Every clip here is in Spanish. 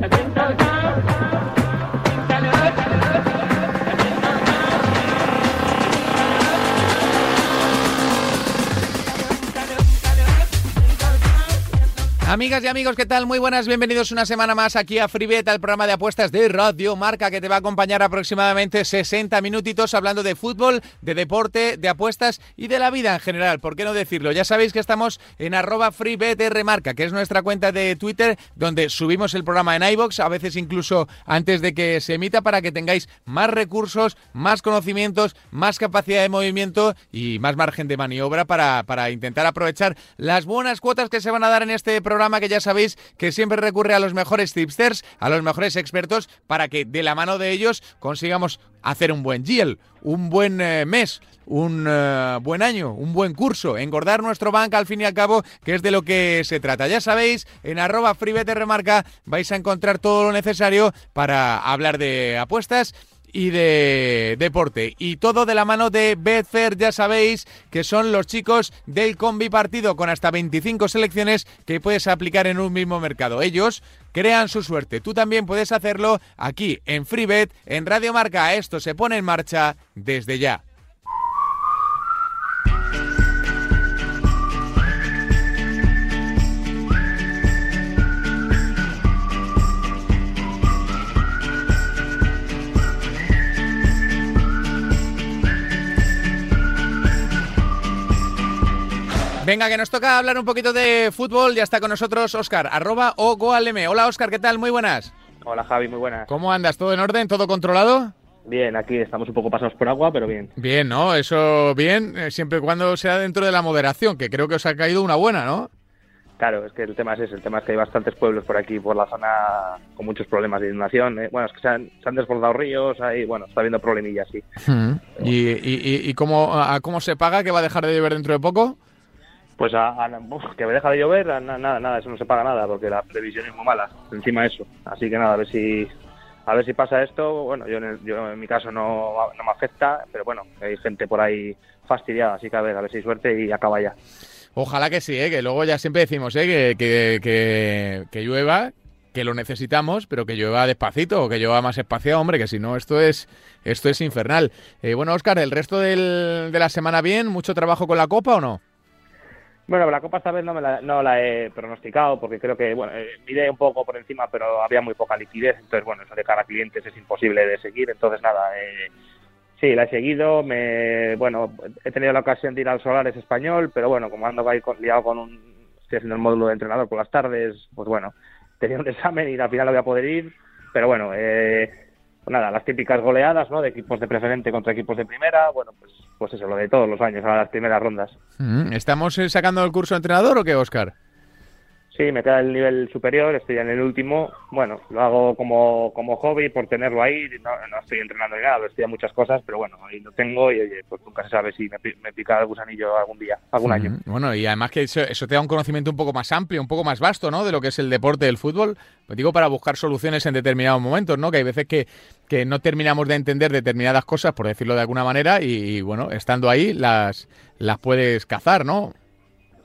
Atenta go. Amigas y amigos, ¿qué tal? Muy buenas, bienvenidos una semana más aquí a FreeBet, al programa de apuestas de Radio Marca, que te va a acompañar aproximadamente 60 minutitos hablando de fútbol, de deporte, de apuestas y de la vida en general. ¿Por qué no decirlo? Ya sabéis que estamos en arroba FreeBetRMarca, que es nuestra cuenta de Twitter, donde subimos el programa en iBox, a veces incluso antes de que se emita, para que tengáis más recursos, más conocimientos, más capacidad de movimiento y más margen de maniobra para, para intentar aprovechar las buenas cuotas que se van a dar en este programa que ya sabéis que siempre recurre a los mejores tipsters, a los mejores expertos, para que de la mano de ellos consigamos hacer un buen GIEL, un buen eh, mes, un eh, buen año, un buen curso, engordar nuestro banco al fin y al cabo, que es de lo que se trata. Ya sabéis, en arroba remarca vais a encontrar todo lo necesario para hablar de apuestas y de deporte. Y todo de la mano de Betfair, ya sabéis que son los chicos del combi partido con hasta 25 selecciones que puedes aplicar en un mismo mercado. Ellos crean su suerte. Tú también puedes hacerlo aquí en FreeBet, en Radio Marca. Esto se pone en marcha desde ya. Venga, que nos toca hablar un poquito de fútbol. Ya está con nosotros Oscar, arroba o goalm. Hola Oscar, ¿qué tal? Muy buenas. Hola Javi, muy buenas. ¿Cómo andas? ¿Todo en orden? ¿Todo controlado? Bien, aquí estamos un poco pasados por agua, pero bien. Bien, ¿no? Eso bien, eh, siempre y cuando sea dentro de la moderación, que creo que os ha caído una buena, ¿no? Claro, es que el tema es ese, el tema es que hay bastantes pueblos por aquí, por la zona, con muchos problemas de inundación. ¿eh? Bueno, es que se han, desbordado ríos, ahí, bueno, está habiendo problemillas, sí. ¿Y, y, y cómo, cómo se paga que va a dejar de llover dentro de poco? Pues a, que me deja de llover, nada, nada, eso no se paga nada, porque la previsión es muy mala, encima eso. Así que nada, a ver si a ver si pasa esto. Bueno, yo en, yo en mi caso no, no me afecta, pero bueno, hay gente por ahí fastidiada, así que a ver, a ver si hay suerte y acaba ya. Ojalá que sí, ¿eh? que luego ya siempre decimos ¿eh? que, que, que, llueva, que lo necesitamos, pero que llueva despacito o que llueva más espacio, hombre, que si no esto es esto es infernal. Eh, bueno, Oscar, ¿el resto de la semana bien? ¿Mucho trabajo con la Copa o no? Bueno, la Copa esta vez no, me la, no la he pronosticado porque creo que, bueno, eh, miré un poco por encima, pero había muy poca liquidez, entonces, bueno, eso de cara a clientes es imposible de seguir, entonces, nada, eh, sí, la he seguido, me, bueno, he tenido la ocasión de ir al Solares Español, pero bueno, como ando ahí liado con un, estoy haciendo el módulo de entrenador por las tardes, pues bueno, tenía un examen y al final no voy a poder ir, pero bueno, eh, pues nada, las típicas goleadas, ¿no? De equipos de preferente contra equipos de primera, bueno, pues, pues eso, lo de todos los años, a las primeras rondas. Mm, ¿Estamos eh, sacando el curso de entrenador o qué, Oscar? Sí, me queda el nivel superior, estoy en el último. Bueno, lo hago como, como hobby por tenerlo ahí. No, no estoy entrenando ni nada, estoy muchas cosas, pero bueno, ahí lo tengo y oye, pues nunca se sabe si me, me pica el gusanillo algún día, algún año. Bueno, y además que eso, eso, te da un conocimiento un poco más amplio, un poco más vasto, ¿no? De lo que es el deporte del fútbol. Pues digo, para buscar soluciones en determinados momentos, ¿no? Que hay veces que, que no terminamos de entender determinadas cosas, por decirlo de alguna manera, y, y bueno, estando ahí las, las puedes cazar, ¿no?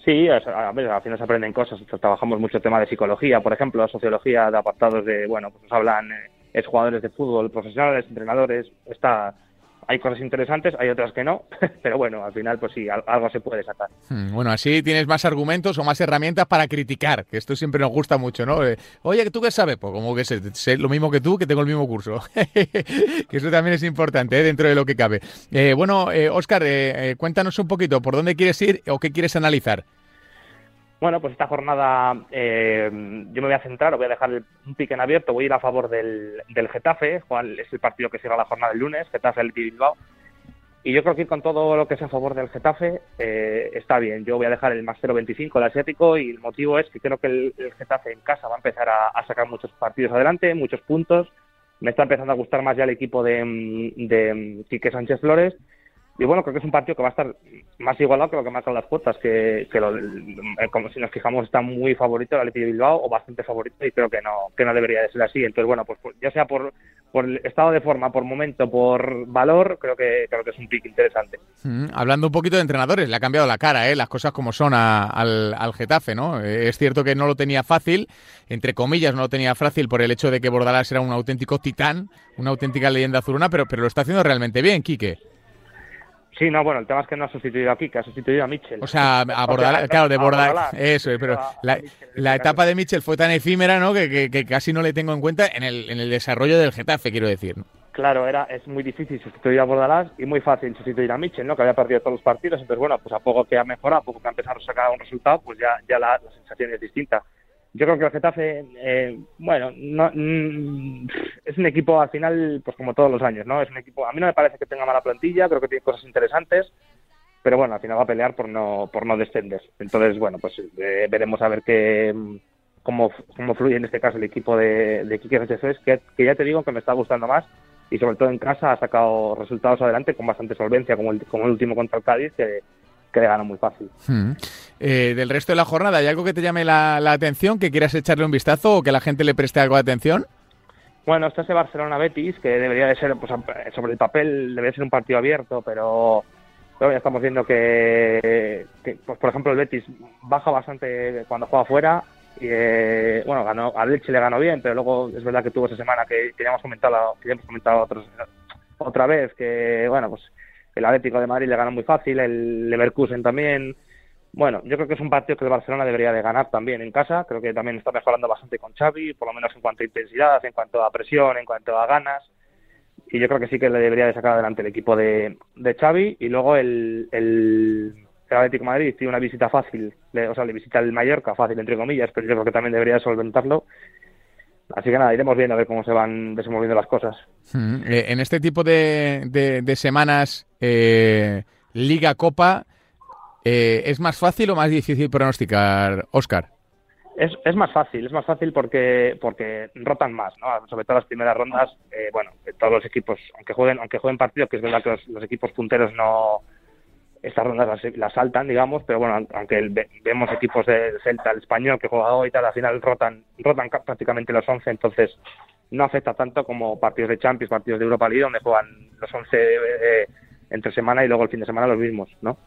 Sí, a, ver, al final se aprenden cosas. Trabajamos mucho el tema de psicología, por ejemplo, sociología de apartados de, bueno, pues nos hablan eh, jugadores de fútbol, profesionales, entrenadores. Está, hay cosas interesantes, hay otras que no, pero bueno, al final, pues sí, algo se puede sacar. Hmm, bueno, así tienes más argumentos o más herramientas para criticar, que esto siempre nos gusta mucho, ¿no? Eh, Oye, ¿tú qué sabes? Pues como que sé, lo mismo que tú, que tengo el mismo curso. que eso también es importante ¿eh? dentro de lo que cabe. Eh, bueno, eh, Oscar, cuéntanos un poquito, ¿por dónde quieres ir o qué quieres analizar? Bueno, pues esta jornada eh, yo me voy a centrar, voy a dejar un pique en abierto, voy a ir a favor del, del Getafe, cual es el partido que cierra la jornada del lunes, Getafe el Bilbao. Y yo creo que ir con todo lo que es a favor del Getafe eh, está bien. Yo voy a dejar el más 0.25, el asiático, y el motivo es que creo que el, Getafe en casa va a empezar a, sacar muchos partidos adelante, muchos puntos. Me está empezando a gustar más ya el equipo de, de Quique Sánchez Flores y bueno, creo que es un partido que va a estar más igualado que lo que marcan las cuotas, que, lo, eh, como si nos fijamos está muy favorito el Atleti de Bilbao o bastante favorito y creo que no que no debería de ser así. Entonces, bueno, pues, pues ya sea por, por el estado de forma, por momento, por valor, creo que creo que es un pick interesante. Mm, hablando un poquito de entrenadores, le ha cambiado la cara, ¿eh? las cosas como son al, al, Getafe, ¿no? Eh, es cierto que no lo tenía fácil, entre comillas, no lo tenía fácil por el hecho de que Bordalás era un auténtico titán, una auténtica leyenda azuluna, pero, pero lo está haciendo realmente bien, Quique. Sí, no, bueno, el tema es que no ha sustituido a Kike, ha sustituido a Mitchell. O sea, a Bordalás, claro, de Bordalás, eso, pero la, etapa de Mitchell fue tan efímera, ¿no? Que, que, casi no le tengo en cuenta en el, en el desarrollo del Getafe, quiero decir. Claro, era, es muy difícil sustituir a Bordalás y muy fácil sustituir a Mitchell, ¿no? Que había perdido todos los partidos, entonces bueno, pues a poco que ha mejorado, a poco que ha empezado a sacar un resultado, pues ya, ya la, la sensación es distinta yo creo que el Getafe, eh, bueno, no, mm, es un equipo al final, pues como todos los años, ¿no? Es un equipo, a mí no me parece que tenga mala plantilla, creo que tiene cosas interesantes, pero bueno, al final va a pelear por no, por no descender. Entonces, bueno, pues eh, veremos a ver qué, cómo, cómo fluye en este caso el equipo de, de Quique que, que ya te digo que me está gustando más y sobre todo en casa ha sacado resultados adelante con bastante solvencia, como el, como el último contra el Cádiz, que que le gana muy fácil. Hmm. Eh, del resto de la jornada, ¿hay algo que te llame la, atención, que quieras echarle un vistazo o que la gente le preste algo de atención? Bueno, está ese Barcelona-Betis, que debería de ser, pues, sobre el papel, debería ser un partido abierto, pero, ya estamos viendo que, pues, por ejemplo, el Betis baja bastante cuando juega fuera. Y, eh, bueno, ganó, a Leche le ganó bien, pero luego es verdad que tuvo esa semana que, que ya hemos comentado, que ya hemos comentado otra vez, que, bueno, pues el Atlético de Madrid le gana muy fácil, el Leverkusen también. Bueno, yo creo que es un partido que el Barcelona debería de ganar también en casa. Creo que también está mejorando bastante con Xavi, por lo menos en cuanto a intensidad, en cuanto a presión, en cuanto a ganas. Y yo creo que sí que le debería de sacar adelante el equipo de, de Xavi. Y luego el, el, Atlético de Madrid tiene una visita fácil, o sea, le visita el Mallorca, fácil entre comillas, pero yo creo que también debería solventarlo. Así que nada, iremos viendo a ver cómo se van desenvolviendo las cosas. Mm, eh, en este tipo de, de, semanas, eh, Liga Copa, eh, ¿es más fácil o más difícil pronosticar, Oscar? Es, es más fácil, es más fácil porque porque rotan más, ¿no? Sobre todo las primeras rondas, bueno, todos los equipos, aunque jueguen aunque jueguen partidos, que es verdad que los equipos punteros no, estas rondas las, saltan, digamos, pero bueno, aunque vemos equipos del Celta, el español que juega hoy y tal, al final rotan, rotan prácticamente los 11, entonces no afecta tanto como partidos de Champions, partidos de Europa League, donde juegan los 11 eh, entre semana y luego el fin de semana los mismos, ¿no?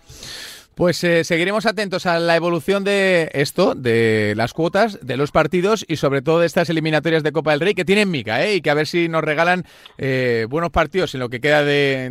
Pues eh, seguiremos atentos a la evolución de esto, de las cuotas, de los partidos y sobre todo de estas eliminatorias de Copa del Rey que tienen mica, ¿eh? y que a ver si nos regalan eh, buenos partidos en lo que queda de,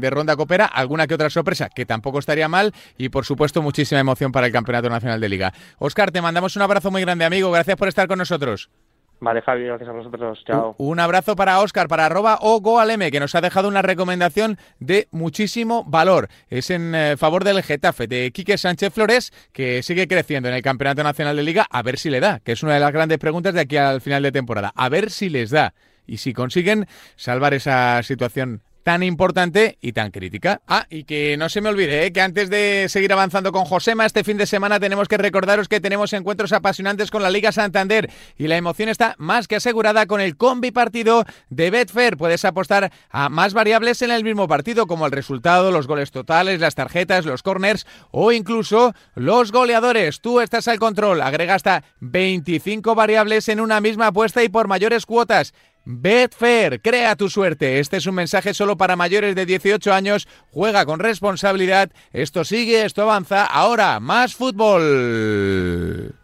de, ronda copera, alguna que otra sorpresa, que tampoco estaría mal y por supuesto muchísima emoción para el Campeonato Nacional de Liga. Oscar, te mandamos un abrazo muy grande, amigo. Gracias por estar con nosotros. Vale, Javi, gracias a vosotros. Chao. Un abrazo para Oscar, para arroba o goalm, que nos ha dejado una recomendación de muchísimo valor. Es en eh, favor del Getafe, de Quique Sánchez Flores, que sigue creciendo en el Campeonato Nacional de Liga. A ver si le da, que es una de las grandes preguntas de aquí al final de temporada. A ver si les da. Y si consiguen salvar esa situación tan importante y tan crítica. Ah, y que no se me olvide, ¿eh? que antes de seguir avanzando con Josema, este fin de semana tenemos que recordaros que tenemos encuentros apasionantes con la Liga Santander y la emoción está más que asegurada con el combi partido de Betfair. Puedes apostar a más variables en el mismo partido, como el resultado, los goles totales, las tarjetas, los corners o incluso los goleadores. Tú estás al control, agrega hasta 25 variables en una misma apuesta y por mayores cuotas. Betfair, crea tu suerte. Este es un mensaje solo para mayores de 18 años. Juega con responsabilidad. Esto sigue, esto avanza. Ahora, más fútbol.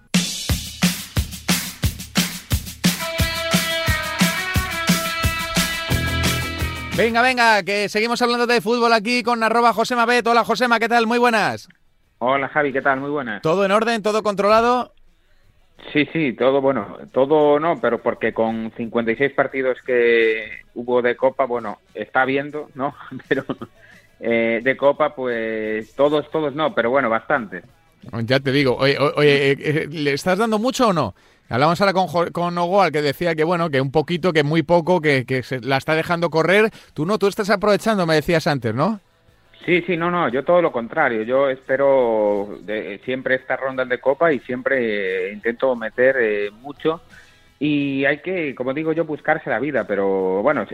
Venga, venga, que seguimos hablando de fútbol aquí con arroba Josema Bet. Hola Josema, ¿qué tal? Muy buenas. Hola Javi, ¿qué tal? Muy buenas. ¿Todo en orden? ¿Todo controlado? Sí, sí, todo bueno, todo no, pero porque con 56 partidos que hubo de Copa, bueno, está viendo, ¿no? Pero eh, de Copa, pues todos, todos no, pero bueno, bastante. Ya te digo, oye, oye eh, eh, ¿le estás dando mucho o no? Hablamos ahora con, con Ogoal que decía que bueno, que un poquito, que muy poco, que, que se la está dejando correr. Tú no, tú estás aprovechando, me decías antes, ¿no? Sí, sí, no, no, yo todo lo contrario. Yo espero siempre estas rondas de copa y siempre eh, intento meter eh, mucho. Y hay que, como digo yo, buscarse la vida, pero bueno,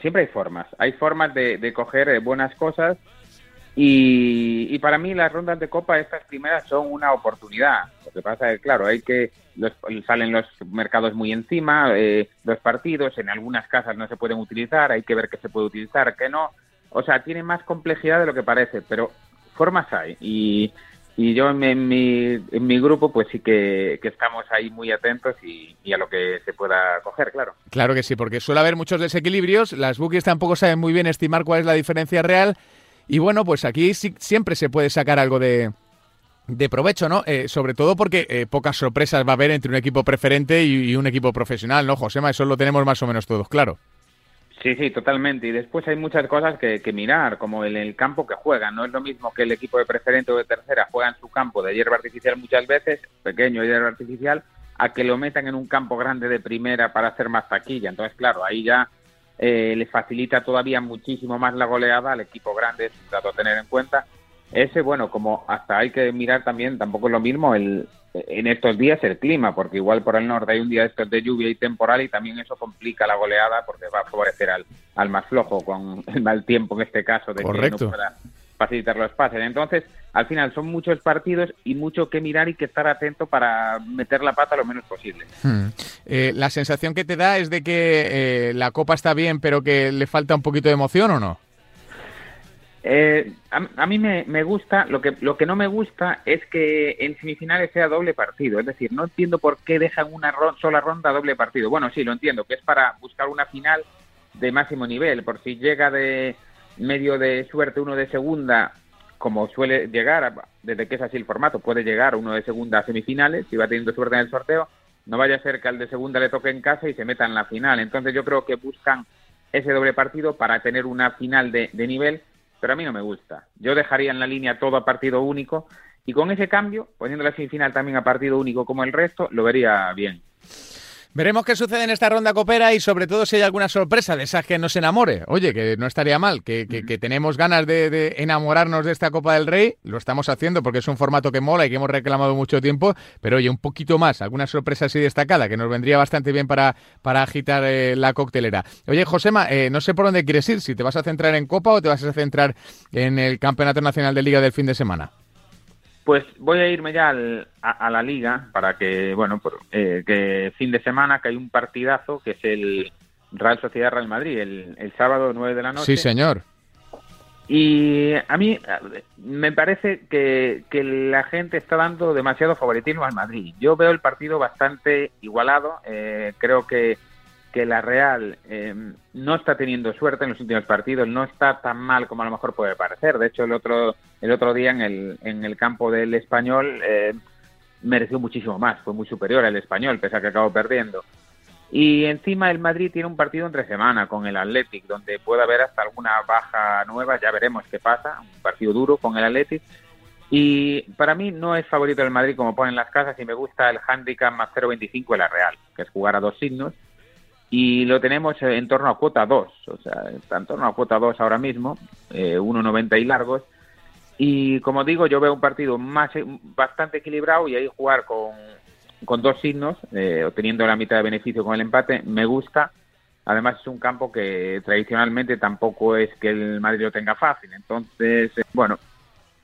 siempre hay formas. Hay formas de, coger eh, buenas cosas Y, para mí las rondas de Copa, estas primeras, son una oportunidad. Lo que pasa es, claro, hay que salen los mercados muy encima, eh, los partidos, en algunas casas no se pueden utilizar, hay que ver qué se puede utilizar, qué no. O sea, tiene más complejidad de lo que parece, pero formas hay. Y, y yo en mi, en mi grupo pues sí que, estamos ahí muy atentos y, y, a lo que se pueda coger, claro. Claro que sí, porque suele haber muchos desequilibrios, las bookies tampoco saben muy bien estimar cuál es la diferencia real y bueno, pues aquí sí, siempre se puede sacar algo de, de provecho, ¿no? Eh, sobre todo porque eh, pocas sorpresas va a haber entre un equipo preferente y, un equipo profesional, ¿no, Josema? Eso lo tenemos más o menos todos claro. Sí, sí, totalmente. Y después hay muchas cosas que, mirar, como en el campo que juegan. No es lo mismo que el equipo de preferente o de tercera juega en su campo de hierba artificial muchas veces, pequeño hierba artificial, a que lo metan en un campo grande de primera para hacer más taquilla. Entonces, claro, ahí ya eh, le facilita todavía muchísimo más la goleada al equipo grande, es un dato a tener en cuenta. Ese, bueno, como hasta hay que mirar también, tampoco es lo mismo el, en estos días el clima, porque igual por el norte hay un día estos de lluvia y temporal y también eso complica la goleada porque va a favorecer al, al más flojo con el mal tiempo en este caso de que no pueda facilitar los pases. Entonces, al final son muchos partidos y mucho que mirar y que estar atento para meter la pata lo menos posible. Hmm. Eh, ¿La sensación que te da es de que eh, la Copa está bien, pero que le falta un poquito de emoción o no? Eh, a, mí me, me, gusta, lo que, lo que no me gusta es que en semifinales sea doble partido. Es decir, no entiendo por qué dejan una sola ronda doble partido. Bueno, sí, lo entiendo, que es para buscar una final de máximo nivel. Por si llega de medio de suerte uno de segunda, como suele llegar, desde que es así el formato, puede llegar uno de segunda a semifinales, si va teniendo suerte en el sorteo, no vaya a ser que al de segunda le toque en casa y se meta en la final. Entonces yo creo que buscan ese doble partido para tener una final de nivel, pero a mí no me gusta. Yo dejaría en la línea todo a partido único y con ese cambio, poniendo la semifinal también a partido único como el resto, lo vería bien. Veremos qué sucede en esta ronda copera y sobre todo si hay alguna sorpresa de esas que nos enamore. Oye, que no estaría mal, que, tenemos ganas de, enamorarnos de esta Copa del Rey, lo estamos haciendo porque es un formato que mola y que hemos reclamado mucho tiempo, pero oye, un poquito más, alguna sorpresa así destacada que nos vendría bastante bien para, para agitar eh, la coctelera. Oye, Josema, eh, no sé por dónde quieres ir, si te vas a centrar en Copa o te vas a centrar en el Campeonato Nacional de Liga del fin de semana. Pues voy a irme ya a, la liga para que, bueno, eh, que fin de semana que hay un partidazo que es el Real Sociedad Real Madrid, el, el sábado 9 de la noche. Sí, señor. Y a mí me parece que, que, la gente está dando demasiado favoritismo al Madrid. Yo veo el partido bastante igualado. Eh, creo que que la Real eh, no está teniendo suerte en los últimos partidos, no está tan mal como a lo mejor puede parecer. De hecho, el otro, el otro día en el, en el campo del español eh, mereció muchísimo más, fue muy superior al español, pese a que acabó perdiendo. Y encima el Madrid tiene un partido entre semana con el Athletic, donde puede haber hasta alguna baja nueva, ya veremos qué pasa, un partido duro con el Athletic. Y para mí no es favorito el Madrid como ponen las casas y me gusta el handicap más 0.25 de la Real, que es jugar a dos signos y lo tenemos en torno a cuota 2, o sea, está en torno a cuota 2 ahora mismo, eh, 1,90 y largos. Y como digo, yo veo un partido más bastante equilibrado y ahí jugar con, con dos signos, eh, obteniendo la mitad de beneficio con el empate, me gusta. Además es un campo que tradicionalmente tampoco es que el Madrid lo tenga fácil. Entonces, eh, bueno,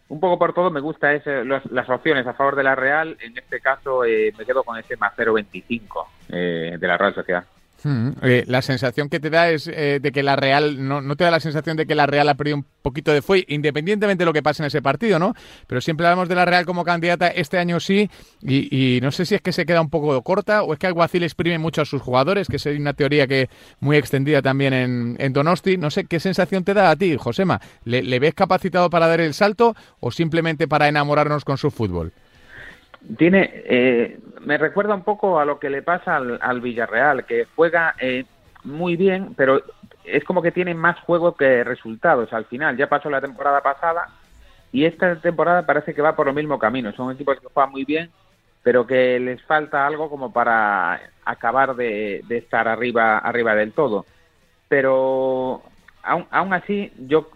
un poco por todo me gusta ese, las opciones a favor de la Real. En este caso eh, me quedo con ese más 0.25 de la Real Sociedad. Hmm, eh, la sensación que te da es eh, de que la Real, no, no, te da la sensación de que la Real ha perdido un poquito de fuelle, independientemente de lo que pase en ese partido, ¿no? Pero siempre hablamos de la Real como candidata, este año sí, y, no sé si es que se queda un poco corta o es que Alguacil exprime mucho a sus jugadores, que es una teoría que muy extendida también en, Donosti. No sé qué sensación te da a ti, Josema. ¿Le, ¿Le ves capacitado para dar el salto o simplemente para enamorarnos con su fútbol? Tiene, eh, me recuerda un poco a lo que le pasa al, Villarreal, que juega eh, muy bien, pero es como que tiene más juego que resultados al final. Ya pasó la temporada pasada y esta temporada parece que va por lo mismo camino. Son equipos que juegan muy bien, pero que les falta algo como para acabar de, estar arriba, arriba del todo. Pero aún, aún así, yo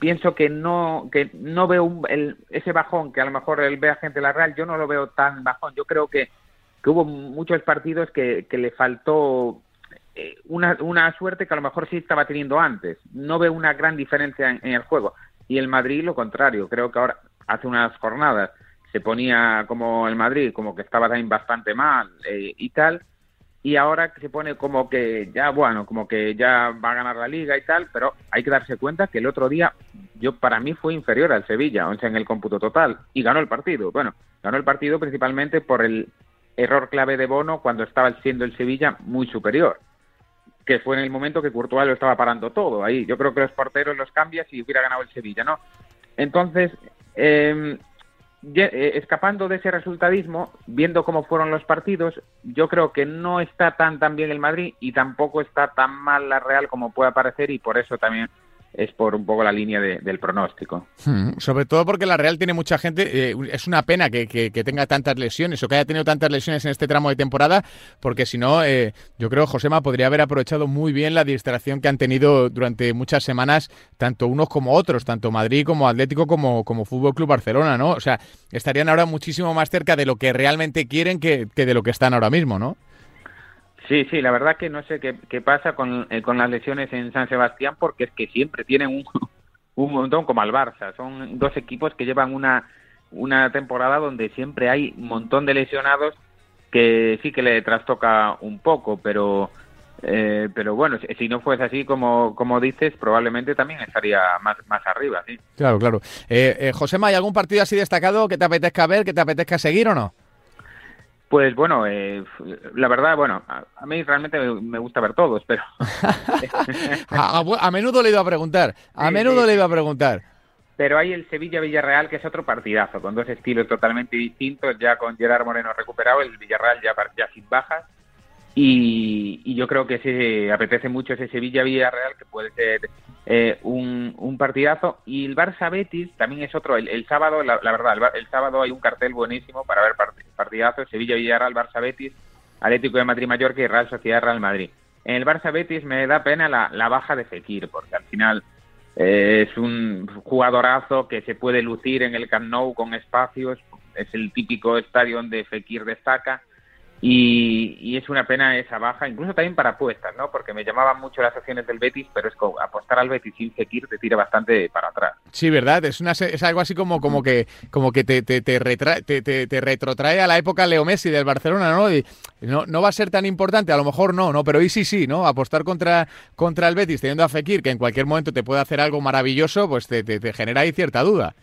pienso que no que no veo ese bajón que a lo mejor él ve a gente la Real, yo no lo veo tan bajón. Yo creo que, que hubo muchos partidos que, que le faltó eh, una, una suerte que a lo mejor sí estaba teniendo antes. No veo una gran diferencia en, el juego. Y el Madrid lo contrario, creo que ahora hace unas jornadas se ponía como el Madrid, como que estaba también bastante mal eh, y tal, y ahora se pone como que ya, bueno, como que ya va a ganar la liga y tal, pero hay que darse cuenta que el otro día yo para mí fue inferior al Sevilla, o sea, en el cómputo total, y ganó el partido. Bueno, ganó el partido principalmente por el error clave de Bono cuando estaba siendo el Sevilla muy superior, que fue en el momento que Courtois lo estaba parando todo ahí. Yo creo que los porteros los cambias y hubiera ganado el Sevilla, ¿no? Entonces, eh, escapando de ese resultadismo, viendo cómo fueron los partidos, yo creo que no está tan tan bien el Madrid y tampoco está tan mal la Real como puede parecer y por eso también es por un poco la línea del pronóstico. Hmm, sobre todo porque la Real tiene mucha gente, eh, es una pena que, tenga tantas lesiones o que haya tenido tantas lesiones en este tramo de temporada, porque si no, eh, yo creo que Josema podría haber aprovechado muy bien la distracción que han tenido durante muchas semanas, tanto unos como otros, tanto Madrid como Atlético como, como Fútbol Club Barcelona, ¿no? O sea, estarían ahora muchísimo más cerca de lo que realmente quieren que, que de lo que están ahora mismo, ¿no? Sí, sí, la verdad que no sé qué, pasa con, eh, con, las lesiones en San Sebastián porque es que siempre tienen un, un montón como al Barça. Son dos equipos que llevan una, una temporada donde siempre hay un montón de lesionados que sí que le trastoca un poco, pero eh, pero bueno, si, no fuese así como, como dices, probablemente también estaría más, más arriba, sí. Claro, claro. Eh, eh, Josema, ¿hay algún partido así destacado que te apetezca ver, que te apetezca seguir o no? Pues bueno, eh, la verdad, bueno, a, mí realmente me, gusta ver todos, pero... a, menudo le iba a preguntar, a menudo le iba a preguntar. Pero hay el Sevilla-Villarreal, que es otro partidazo, con dos estilos totalmente distintos, ya con Gerard Moreno recuperado, el Villarreal ya, ya sin bajas, y, yo creo que se apetece mucho ese Sevilla-Villarreal, que puede ser eh, un, un, partidazo. Y el Barça-Betis también es otro. El, sábado, la, verdad, el, sábado hay un cartel buenísimo para ver partidazos. Sevilla-Villarreal, Barça-Betis, Atlético de Madrid-Mallorca y Real Sociedad-Real Madrid. En el Barça-Betis me da pena la, la baja de Fekir, porque al final eh, es un jugadorazo que se puede lucir en el Camp Nou con espacios. Es el típico estadio donde Fekir destaca y, es una pena esa baja, incluso también para apuestas, ¿no? Porque me llamaban mucho las acciones del Betis, pero es que apostar al Betis sin Fekir te tira bastante para atrás. Sí, verdad, es, una, es algo así como, como que, como que te, te, te, te, retrotrae a la época Leo Messi del Barcelona, ¿no? Y no, no va a ser tan importante, a lo mejor no, ¿no? Pero y sí, sí, ¿no? Apostar contra, contra el Betis teniendo a Fekir, que en cualquier momento te puede hacer algo maravilloso, pues te, te genera ahí cierta duda.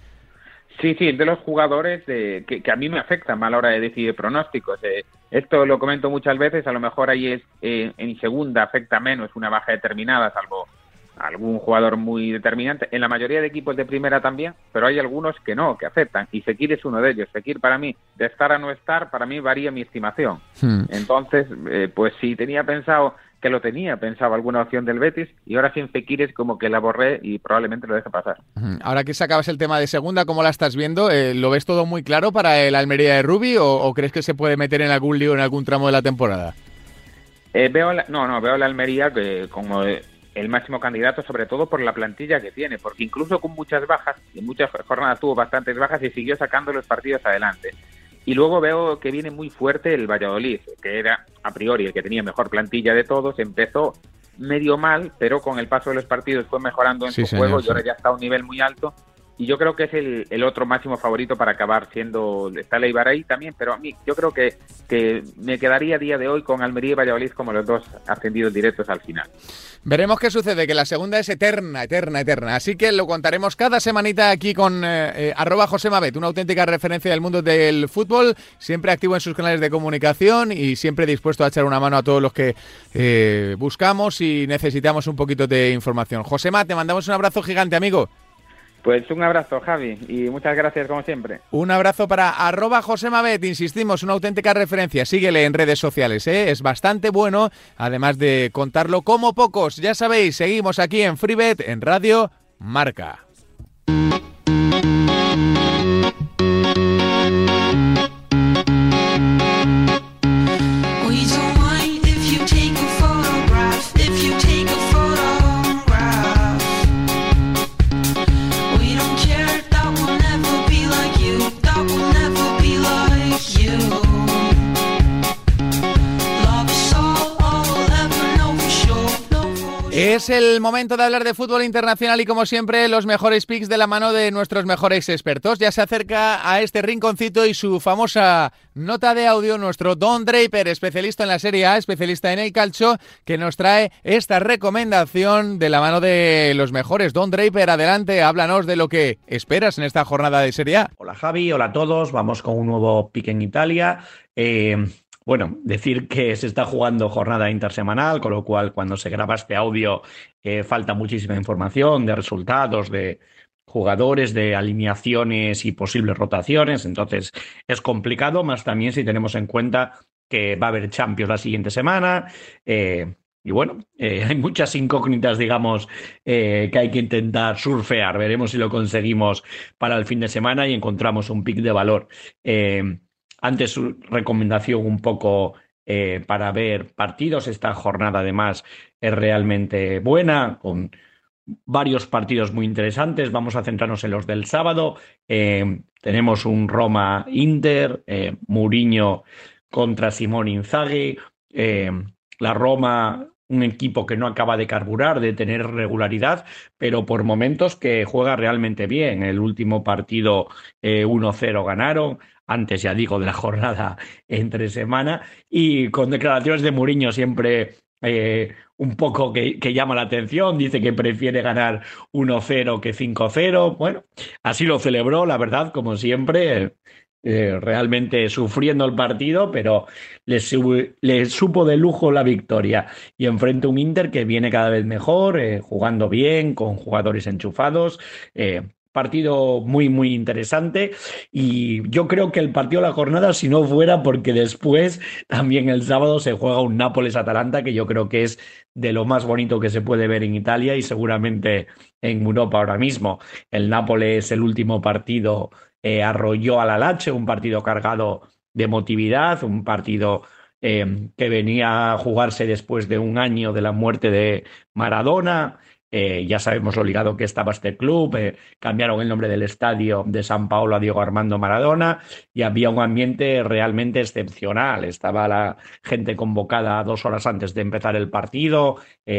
Sí, sí, de los jugadores de, que, a mí me afectan a la hora de decidir pronósticos. Eh, esto lo comento muchas veces, a lo mejor ahí es eh, en segunda afecta menos una baja determinada, salvo algún jugador muy determinante. En la mayoría de equipos de primera también, pero hay algunos que no, que aceptan. Y Fekir es uno de ellos. Fekir para mí, de estar a no estar, para mí varía mi estimación. Hmm. Entonces, eh, pues si tenía pensado que lo tenía, pensaba alguna opción del Betis y ahora sin Fekir como que la borré y probablemente lo deje pasar. Ahora que sacabas el tema de segunda, ¿cómo la estás viendo? Eh, ¿Lo ves todo muy claro para el Almería de Rubi o, crees que se puede meter en algún lío en algún tramo de la temporada? Eh, veo no, no, veo la Almería que como el máximo candidato, sobre todo por la plantilla que tiene, porque incluso con muchas bajas, y muchas jornadas tuvo bastantes bajas y siguió sacando los partidos adelante. Y luego veo que viene muy fuerte el Valladolid, que era a priori el que tenía mejor plantilla de todos. Empezó medio mal, pero con el paso de los partidos fue mejorando en su juego y ahora ya está a un nivel muy alto y yo creo que es el, otro máximo favorito para acabar siendo está Leibar también, pero a mí yo creo que, que me quedaría a día de hoy con Almería y Valladolid como los dos ascendidos directos al final. Veremos qué sucede, que la segunda es eterna, eterna, eterna. Así que lo contaremos cada semanita aquí con eh, eh, arroba José Mabet, una auténtica referencia del mundo del fútbol, siempre activo en sus canales de comunicación y siempre dispuesto a echar una mano a todos los que eh, buscamos y necesitamos un poquito de información. Josema, te mandamos un abrazo gigante, amigo. Pues un abrazo, Javi, y muchas gracias como siempre. Un abrazo para arroba José Mabet, insistimos, una auténtica referencia. Síguele en redes sociales, ¿eh? es bastante bueno, además de contarlo como pocos. Ya sabéis, seguimos aquí en FreeBet, en Radio Marca. Es el momento de hablar de fútbol internacional y como siempre los mejores picks de la mano de nuestros mejores expertos. Ya se acerca a este rinconcito y su famosa nota de audio nuestro Don Draper, especialista en la Serie A, especialista en el calcio, que nos trae esta recomendación de la mano de los mejores. Don Draper, adelante, háblanos de lo que esperas en esta jornada de Serie A. Hola Javi, hola a todos, vamos con un nuevo pick en Italia. Eh, bueno, decir que se está jugando jornada intersemanal, con lo cual cuando se graba este audio eh, falta muchísima información de resultados, de jugadores, de alineaciones y posibles rotaciones. Entonces es complicado, más también si tenemos en cuenta que va a haber Champions la siguiente semana. Eh, y bueno, eh, hay muchas incógnitas, digamos, que hay que intentar surfear. Veremos si lo conseguimos para el fin de semana y encontramos un pic de valor. Antes su recomendación un poco eh, para ver partidos. Esta jornada además es realmente buena, con varios partidos muy interesantes. Vamos a centrarnos en los del sábado. Eh, tenemos un Roma-Inter, eh, Mourinho contra Simón Inzaghi. la Roma un equipo que no acaba de carburar, de tener regularidad, pero por momentos que juega realmente bien. El último partido 1-0 ganaron antes ya digo de la jornada entre semana, y con declaraciones de Mourinho siempre eh, un poco que, llama la atención, dice que prefiere ganar 1-0 que 5-0, bueno, así lo celebró, la verdad, como siempre. Eh, realmente sufriendo el partido, pero le, supo de lujo la victoria. Y enfrente un Inter que viene cada vez mejor, eh, jugando bien, con jugadores enchufados partido muy, muy interesante. Y yo creo que el partido de la jornada, si no fuera porque después también el sábado se juega un Nápoles-Atalanta, que yo creo que es de lo más bonito que se puede ver en Italia y seguramente en Europa ahora mismo. El Nápoles, el último partido, eh, arrolló al Alache, un partido cargado de emotividad, un partido eh, que venía a jugarse después de un año de la muerte de Maradona. Eh, ya sabemos lo ligado que estaba este club, eh, cambiaron el nombre del estadio de San Paolo a Diego Armando Maradona y había un ambiente realmente excepcional. Estaba la gente convocada dos horas antes de empezar el partido,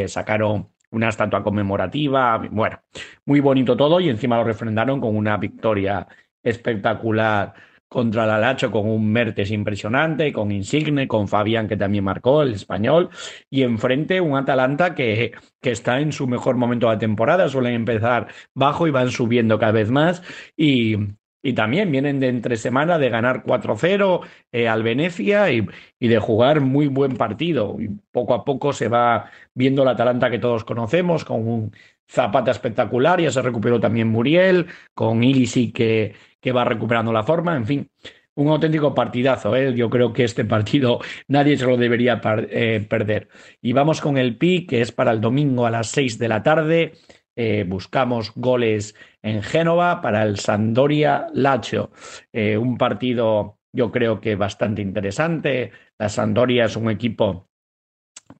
sacaron una estatua conmemorativa, bueno, muy bonito todo y encima lo refrendaron con una victoria espectacular contra la Lacho con un Mertes impresionante, con Insigne, con Fabián que también marcó, el español, y enfrente un Atalanta que, que está en su mejor momento de la temporada, suelen empezar bajo y van subiendo cada vez más, y, y también vienen de entre semana de ganar 4-0 eh, al Venecia y, y, de jugar muy buen partido. Y poco a poco se va viendo la Atalanta que todos conocemos, con un Zapata espectacular, ya se recuperó también Muriel, con Ilisi que, que va recuperando la forma, en fin, un auténtico partidazo. ¿eh? Yo creo que este partido nadie se lo debería eh, perder. Y vamos con el PI, que es para el domingo a las 6 de la tarde. Eh, buscamos goles en Génova para el Sandoria Lacho. un partido, yo creo que bastante interesante. La Sandoria es un equipo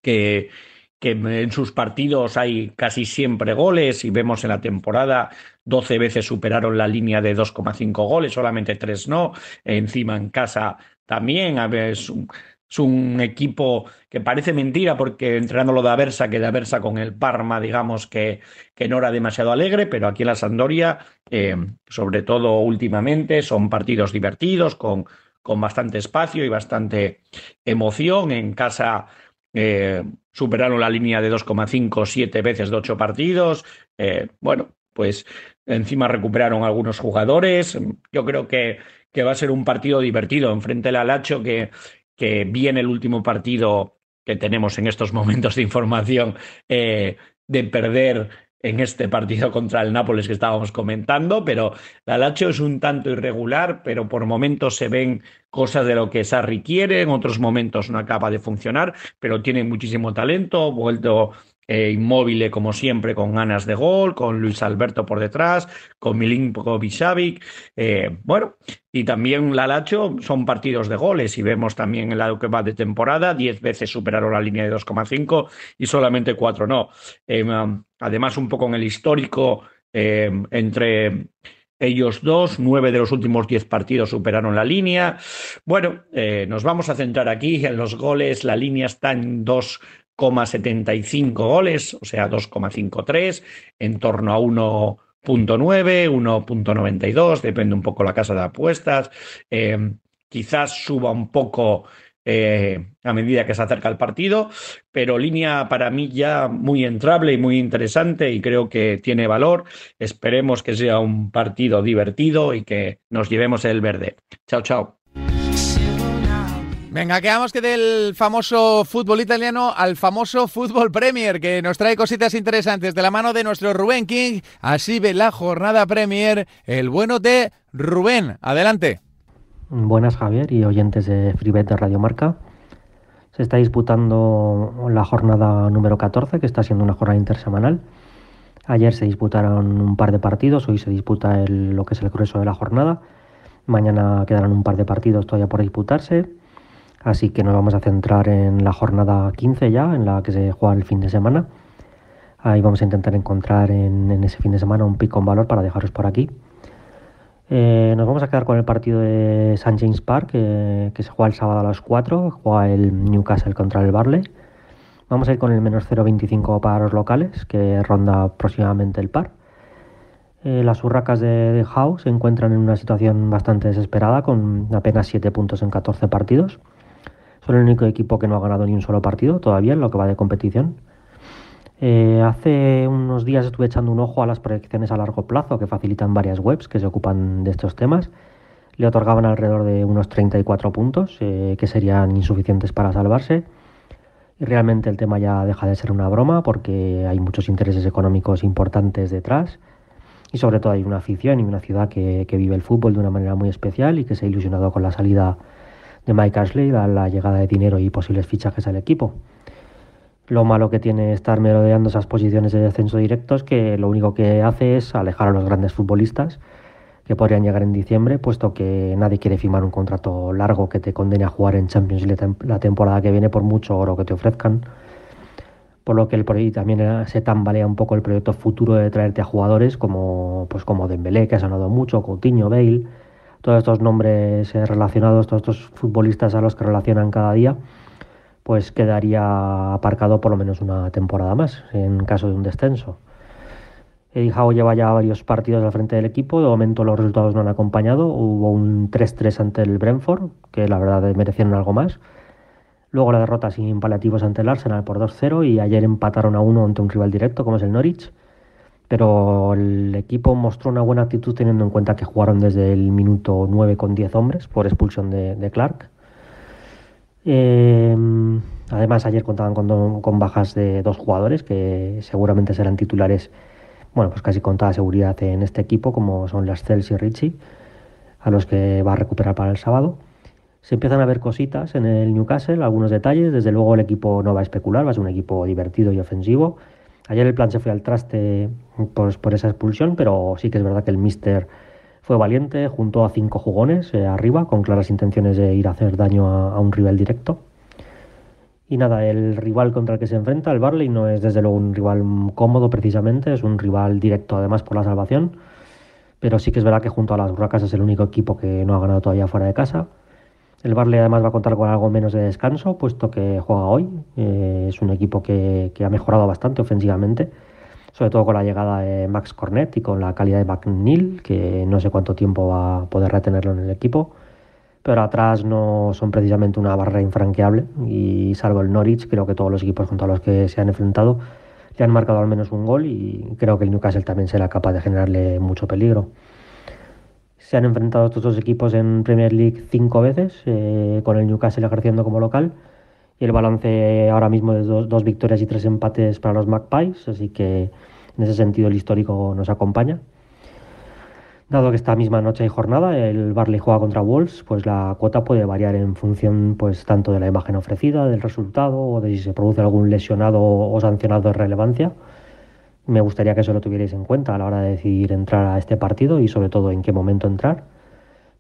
que que en sus partidos hay casi siempre goles y vemos en la temporada 12 veces superaron la línea de 2,5 goles, solamente 3 no, encima en casa también, es un, es un equipo que parece mentira porque entrenando lo de Aversa, que de Aversa con el Parma, digamos que, que no era demasiado alegre, pero aquí en la Sandoria, eh, sobre todo últimamente, son partidos divertidos, con, con bastante espacio y bastante emoción. En casa eh, superaron la línea de 2,5 siete veces de ocho partidos. Eh, bueno, pues encima recuperaron algunos jugadores. Yo creo que, que va a ser un partido divertido. Enfrente del Alacho, que, que viene el último partido que tenemos en estos momentos de información eh, de perder en este partido contra el Nápoles que estábamos comentando, pero la Lazio es un tanto irregular, pero por momentos se ven cosas de lo que Sarri quiere, en otros momentos no acaba de funcionar, pero tiene muchísimo talento, vuelto eh, inmóvil como siempre con ganas de gol, con Luis Alberto por detrás, con Milinkovic Savic, eh, bueno, y también la Lacho son partidos de goles y vemos también el lado que va de temporada, 10 veces superaron la línea de 2,5 y solamente 4 no. Eh, además, un poco en el histórico entre ellos dos, nueve de los últimos diez partidos superaron la línea. Bueno, nos vamos a centrar aquí en los goles. La línea está en dos 2,75 goles, o sea, 2,53, en torno a 1.9, 1.92, depende un poco la casa de apuestas. Eh, quizás suba un poco eh, a medida que se acerca el partido, pero línea para mí ya muy entrable y muy interesante y creo que tiene valor. Esperemos que sea un partido divertido y que nos llevemos el verde. Chao, chao. Venga, quedamos que del famoso fútbol italiano al famoso fútbol Premier, que nos trae cositas interesantes de la mano de nuestro Rubén King. Así ve la jornada Premier, el bueno de Rubén. Adelante. Buenas Javier y oyentes de Freebet de Radio Marca. Se está disputando la jornada número 14, que está siendo una jornada intersemanal. Ayer se disputaron un par de partidos, hoy se disputa lo que es el grueso de la jornada. Mañana quedarán un par de partidos todavía por disputarse. Así que nos vamos a centrar en la jornada 15 ya, en la que se juega el fin de semana. Ahí vamos a intentar encontrar en, ese fin de semana un pico en valor para dejaros por aquí. Eh, nos vamos a quedar con el partido de St. James Park, que se juega el sábado a las 4, juega el Newcastle contra el Barley. Vamos a ir con el menos 0,25 para los locales, que ronda aproximadamente el par. Eh, las urracas de, de se encuentran en una situación bastante desesperada, con apenas 7 puntos en 14 partidos. Son el único equipo que no ha ganado ni un solo partido todavía en lo que va de competición. Eh, hace unos días estuve echando un ojo a las proyecciones a largo plazo que facilitan varias webs que se ocupan de estos temas. Le otorgaban alrededor de unos 34 puntos, eh, que serían insuficientes para salvarse. Y realmente el tema ya deja de ser una broma porque hay muchos intereses económicos importantes detrás. Y sobre todo hay una afición y una ciudad que, que vive el fútbol de una manera muy especial y que se ha ilusionado con la salida de Mike Ashley, la, llegada de dinero y posibles fichajes al equipo. Lo malo que tiene estar merodeando esas posiciones de descenso directo es que lo único que hace es alejar a los grandes futbolistas que podrían llegar en diciembre, puesto que nadie quiere firmar un contrato largo que te condene a jugar en Champions League la temporada que viene por mucho oro que te ofrezcan. Por lo que el proyecto también se tambalea un poco el proyecto futuro de traerte a jugadores como, pues como Dembélé, que ha sonado mucho, Coutinho, Bale, todos estos nombres eh, relacionados, todos estos futbolistas a los que relacionan cada día, pues quedaría aparcado por lo menos una temporada más en caso de un descenso. Eddie Howe lleva ya varios partidos al frente del equipo, de momento los resultados no han acompañado, hubo un 3-3 ante el Brentford, que la verdad merecieron algo más. Luego la derrota sin paliativos ante el Arsenal por 2-0 y ayer empataron a uno ante un rival directo como es el Norwich pero el equipo mostró una buena actitud teniendo en cuenta que jugaron desde el minuto 9 con 10 hombres por expulsión de, Clark. Em, además, ayer contaban con, bajas de dos jugadores que seguramente serán titulares, bueno, pues casi con toda seguridad en este equipo, como son las Cels y Richie, a los que va a recuperar para el sábado. Se empiezan a ver cositas en el Newcastle, algunos detalles. Desde luego, el equipo no va a especular, va a ser un equipo divertido y ofensivo Ayer el plan se fue al traste pues, por esa expulsión, pero sí que es verdad que el Mister fue valiente, juntó a cinco jugones eh, arriba con claras intenciones de ir a hacer daño a, un rival directo. Y nada, el rival contra el que se enfrenta, el Barley, no es desde luego un rival cómodo precisamente, es un rival directo además por la salvación, pero sí que es verdad que junto a las Burracas es el único equipo que no ha ganado todavía fuera de casa. El Barley además va a contar con algo menos de descanso, puesto que juega hoy. Eh, es un equipo que, ha mejorado bastante ofensivamente, sobre todo con la llegada de Max Cornet y con la calidad de McNeil, que no sé cuánto tiempo va a poder retenerlo en el equipo. Pero atrás no son precisamente una barrera infranqueable y salvo el Norwich, creo que todos los equipos contra los que se han enfrentado le han marcado al menos un gol y creo que el Newcastle también será capaz de generarle mucho peligro. Se han enfrentado estos dos equipos en Premier League cinco veces, eh, con el Newcastle ejerciendo como local. Y el balance ahora mismo es dos, victorias y tres empates para los Magpies, así que en ese sentido el histórico nos acompaña. Dado que esta misma noche hay jornada, el Barley juega contra Wolves, pues la cuota puede variar en función pues tanto de la imagen ofrecida, del resultado o de si se produce algún lesionado o sancionado de relevancia me gustaría que eso lo tuvierais en cuenta a la hora de decidir entrar a este partido y sobre todo en qué momento entrar.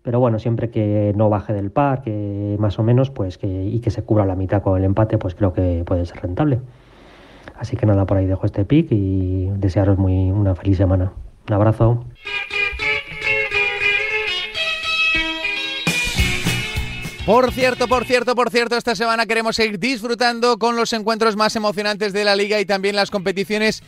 Pero bueno, siempre que no baje del par, que más o menos, pues que, y que se cubra la mitad con el empate, pues creo que puede ser rentable. Así que nada, por ahí dejo este pick y desearos muy una feliz semana. Un abrazo. Por cierto, por cierto, por cierto, esta semana queremos seguir disfrutando con los encuentros más emocionantes de la liga y también las competiciones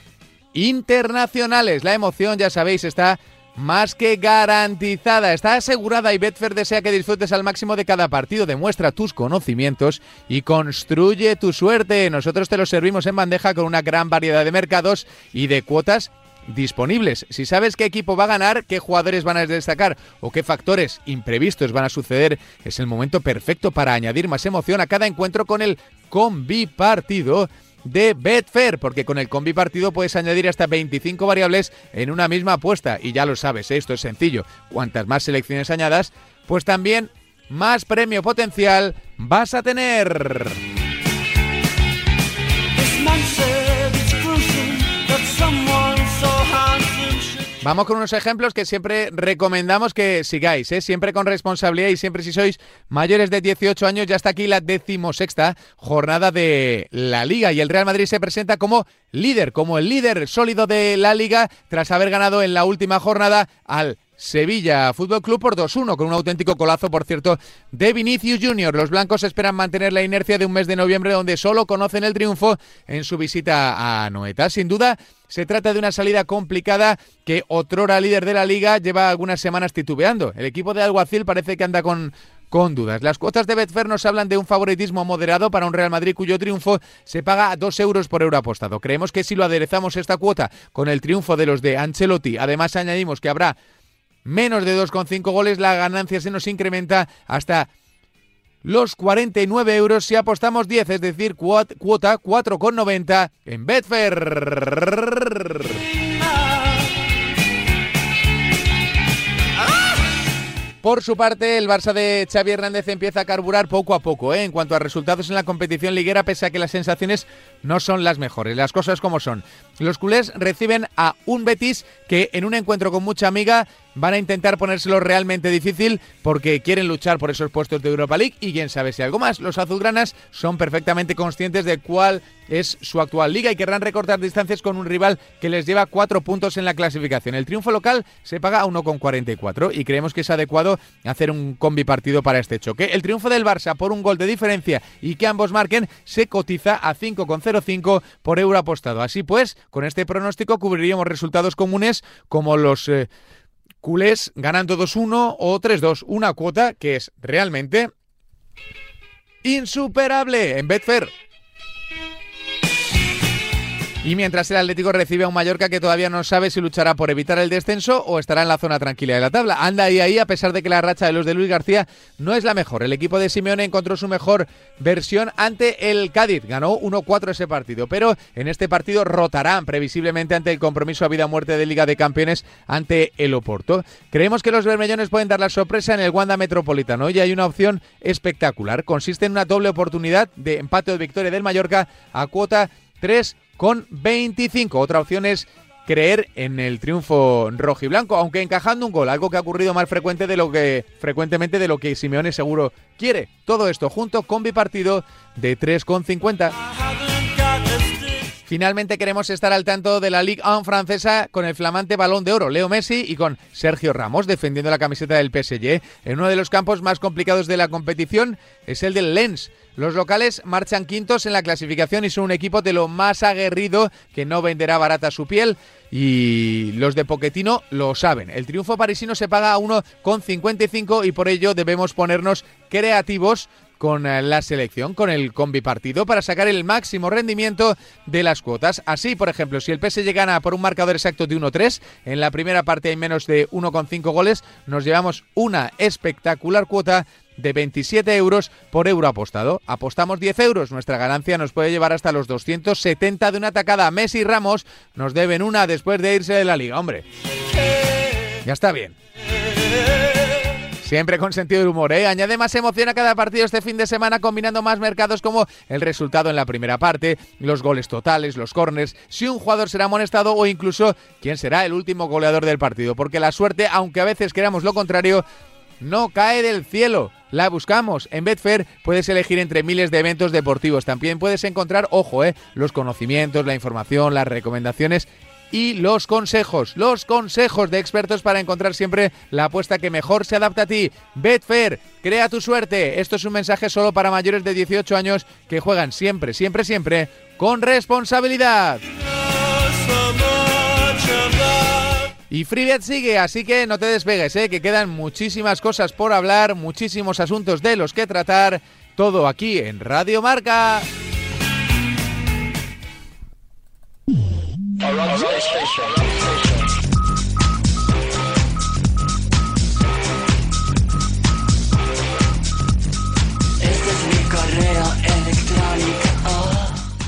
internacionales. La emoción, ya sabéis, está más que garantizada, está asegurada y Betfair desea que disfrutes al máximo de cada partido, demuestra tus conocimientos y construye tu suerte. Nosotros te lo servimos en bandeja con una gran variedad de mercados y de cuotas disponibles. Si sabes qué equipo va a ganar, qué jugadores van a destacar o qué factores imprevistos van a suceder, es el momento perfecto para añadir más emoción a cada encuentro con el combi partido de Betfair, porque con el combi partido puedes añadir hasta 25 variables en una misma apuesta. Y ya lo sabes, esto es sencillo. Cuantas más selecciones añadas, pues también más premio potencial vas a tener. Vamos con unos ejemplos que siempre recomendamos que sigáis, ¿eh? siempre con responsabilidad y siempre si sois mayores de 18 años. Ya está aquí la decimosexta jornada de la Liga y el Real Madrid se presenta como líder, como el líder sólido de la Liga tras haber ganado en la última jornada al Sevilla Fútbol Club por 2-1, con un auténtico colazo, por cierto, de Vinicius Junior. Los blancos esperan mantener la inercia de un mes de noviembre donde solo conocen el triunfo en su visita a Noeta. Sin duda, se trata de una salida complicada que otrora líder de la liga lleva algunas semanas titubeando. El equipo de Alguacil parece que anda con con dudas. Las cuotas de Betfair nos hablan de un favoritismo moderado para un Real Madrid cuyo triunfo se paga a 2 euros por euro apostado. Creemos que si lo aderezamos esta cuota con el triunfo de los de Ancelotti, además añadimos que habrá menos de 2,5 goles, la ganancia se nos incrementa hasta los 49 euros si apostamos 10, es decir, cuota 4,90 en Betfair. Por su parte, el Barça de Xavi Hernández empieza a carburar poco a poco ¿eh? en cuanto a resultados en la competición liguera, pese a que las sensaciones no son las mejores. Las cosas como son. Los culés reciben a un Betis que en un encuentro con mucha amiga van a intentar ponérselo realmente difícil porque quieren luchar por esos puestos de Europa League y quién sabe si algo más. Los azulgranas son perfectamente conscientes de cuál es su actual liga y querrán recortar distancias con un rival que les lleva cuatro puntos en la clasificación. El triunfo local se paga a 1,44 y creemos que es adecuado hacer un combi partido para este choque. El triunfo del Barça por un gol de diferencia y que ambos marquen se cotiza a 5,05 por euro apostado. Así pues, con este pronóstico cubriríamos resultados comunes como los... Eh, culés ganando 2-1 o 3-2. Una cuota que es realmente insuperable en Betfair. Y mientras el Atlético recibe a un Mallorca que todavía no sabe si luchará por evitar el descenso o estará en la zona tranquila de la tabla. Anda ahí ahí a pesar de que la racha de los de Luis García no es la mejor. El equipo de Simeone encontró su mejor versión ante el Cádiz. Ganó 1-4 ese partido, pero en este partido rotarán previsiblemente ante el compromiso a vida muerte de Liga de Campeones ante el Oporto. Creemos que los bermellones pueden dar la sorpresa en el Wanda Metropolitano y hay una opción espectacular. Consiste en una doble oportunidad de empate o de victoria del Mallorca a cuota 3 con 25. Otra opción es creer en el triunfo rojo y blanco, aunque encajando un gol, algo que ha ocurrido más frecuente de lo que frecuentemente de lo que Simeone seguro quiere. Todo esto junto con bipartido de 3,50. Finalmente queremos estar al tanto de la Ligue 1 francesa con el flamante balón de oro, Leo Messi, y con Sergio Ramos defendiendo la camiseta del PSG. En uno de los campos más complicados de la competición es el del Lens. Los locales marchan quintos en la clasificación y son un equipo de lo más aguerrido que no venderá barata su piel y los de Poquetino lo saben. El triunfo parisino se paga a 1,55 y por ello debemos ponernos creativos con eh, la selección, con el combi partido, para sacar el máximo rendimiento de las cuotas. Así, por ejemplo, si el PSG gana por un marcador exacto de 1-3, en la primera parte hay menos de 1,5 goles, nos llevamos una espectacular cuota de 27 euros por euro apostado. Apostamos 10 euros, nuestra ganancia nos puede llevar hasta los 270 de una atacada. Messi y Ramos nos deben una después de irse de la liga, hombre. Ya está bien. Siempre con sentido del humor, ¿eh? Añade más emoción a cada partido este fin de semana combinando más mercados como el resultado en la primera parte, los goles totales, los corners, si un jugador será amonestado o incluso quién será el último goleador del partido. Porque la suerte, aunque a veces queramos lo contrario, no cae del cielo. La buscamos. En Betfair puedes elegir entre miles de eventos deportivos. También puedes encontrar, ojo, eh, los conocimientos, la información, las recomendaciones y los consejos, los consejos de expertos para encontrar siempre la apuesta que mejor se adapta a ti. Betfair, crea tu suerte. Esto es un mensaje solo para mayores de 18 años que juegan siempre, siempre, siempre con responsabilidad. Y FreeBet sigue, así que no te despegues, ¿eh? que quedan muchísimas cosas por hablar, muchísimos asuntos de los que tratar. Todo aquí en Radio Marca.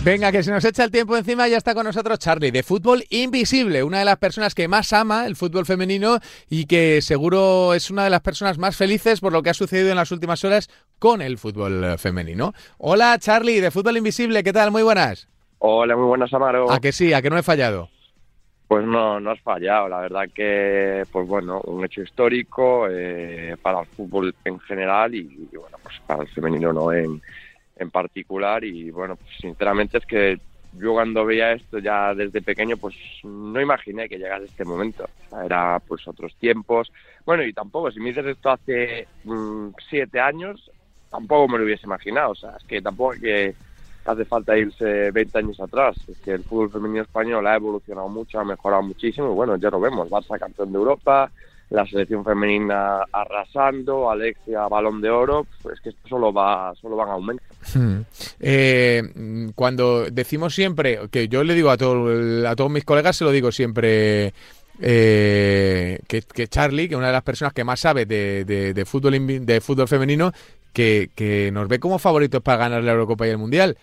Venga, que se nos echa el tiempo encima, ya está con nosotros Charlie, de Fútbol Invisible, una de las personas que más ama el fútbol femenino y que seguro es una de las personas más felices por lo que ha sucedido en las últimas horas con el fútbol femenino. Hola Charlie, de Fútbol Invisible, ¿qué tal? Muy buenas. Hola, muy buenas, Amaro. ¿A que sí? ¿A que no he fallado? Pues no, no has fallado. La verdad que, pues bueno, un hecho histórico eh, para el fútbol en general y, y, bueno, pues para el femenino no en en particular y bueno, pues sinceramente es que yo cuando veía esto ya desde pequeño pues no imaginé que llegase este momento. era pues otros tiempos. Bueno, y tampoco, si me dices esto hace mm, siete años, tampoco me lo hubiese imaginado. O sea, es que tampoco que hace falta irse 20 años atrás. Es que el fútbol femenino español ha evolucionado mucho, ha mejorado muchísimo y bueno, ya lo vemos. Barça campeón de Europa, la selección femenina arrasando, Alexia balón de oro, pues que esto solo va, solo van a aumentar. Hmm. Eh, cuando decimos siempre, que yo le digo a, todo, a todos mis colegas, se lo digo siempre, eh, que, Charlie, que una de las personas que más sabe de, de, fútbol de fútbol femenino, que, que, nos ve como favoritos para ganar la Eurocopa y el Mundial.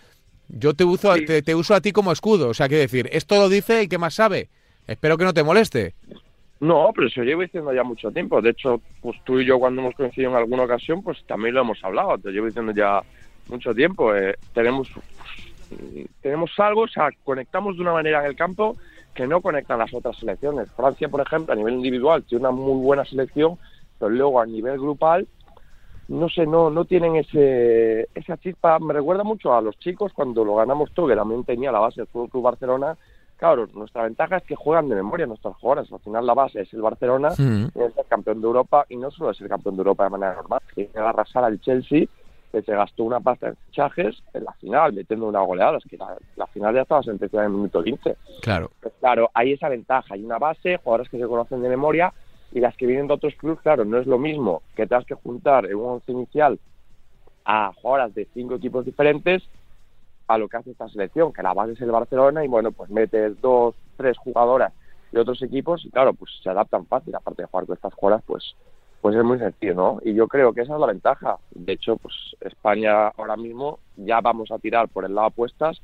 Yo te uso, te, te uso a ti como escudo, o sea, que decir, esto lo dice el que más sabe. Espero que no te moleste. No, pero eso llevo diciendo ya mucho tiempo. De hecho, pues tú y yo cuando hemos coincidido en alguna ocasión, pues también lo hemos hablado. Te llevo diciendo ya mucho tiempo. Eh, tenemos tenemos algo, o sea, conectamos de una manera en el campo que no conectan las otras selecciones. Francia, por ejemplo, a nivel individual tiene una muy buena selección, pero luego a nivel grupal no sé, no no tienen ese esa chispa. Me recuerda mucho a los chicos cuando lo ganamos tú, que también tenía la base del Fútbol Club Barcelona Claro, nuestra ventaja es que juegan de memoria nuestras jugadoras. Al final la base es el Barcelona, mm. es el campeón de Europa y no solo es el campeón de Europa de manera normal, tiene que arrasar al Chelsea que se gastó una pasta en fichajes en la final, metiendo una goleada. Es que la, final ya estaba sentenciada en el minuto 15. Claro. Pues claro, hay esa ventaja. Hay una base, jugadores que se conocen de memoria y las que vienen de otros clubes, claro, no es lo mismo que tengas que juntar en un once inicial a jugadoras de cinco equipos diferentes a lo que hace esta selección, que la base es el Barcelona y bueno, pues metes dos, tres jugadoras de otros equipos y claro, pues se adaptan fácil, aparte de jugar con estas jugadoras, pues pues es muy sencillo, ¿no? Y yo creo que esa es la ventaja. De hecho, pues España ahora mismo ya vamos a tirar por el lado apuestas.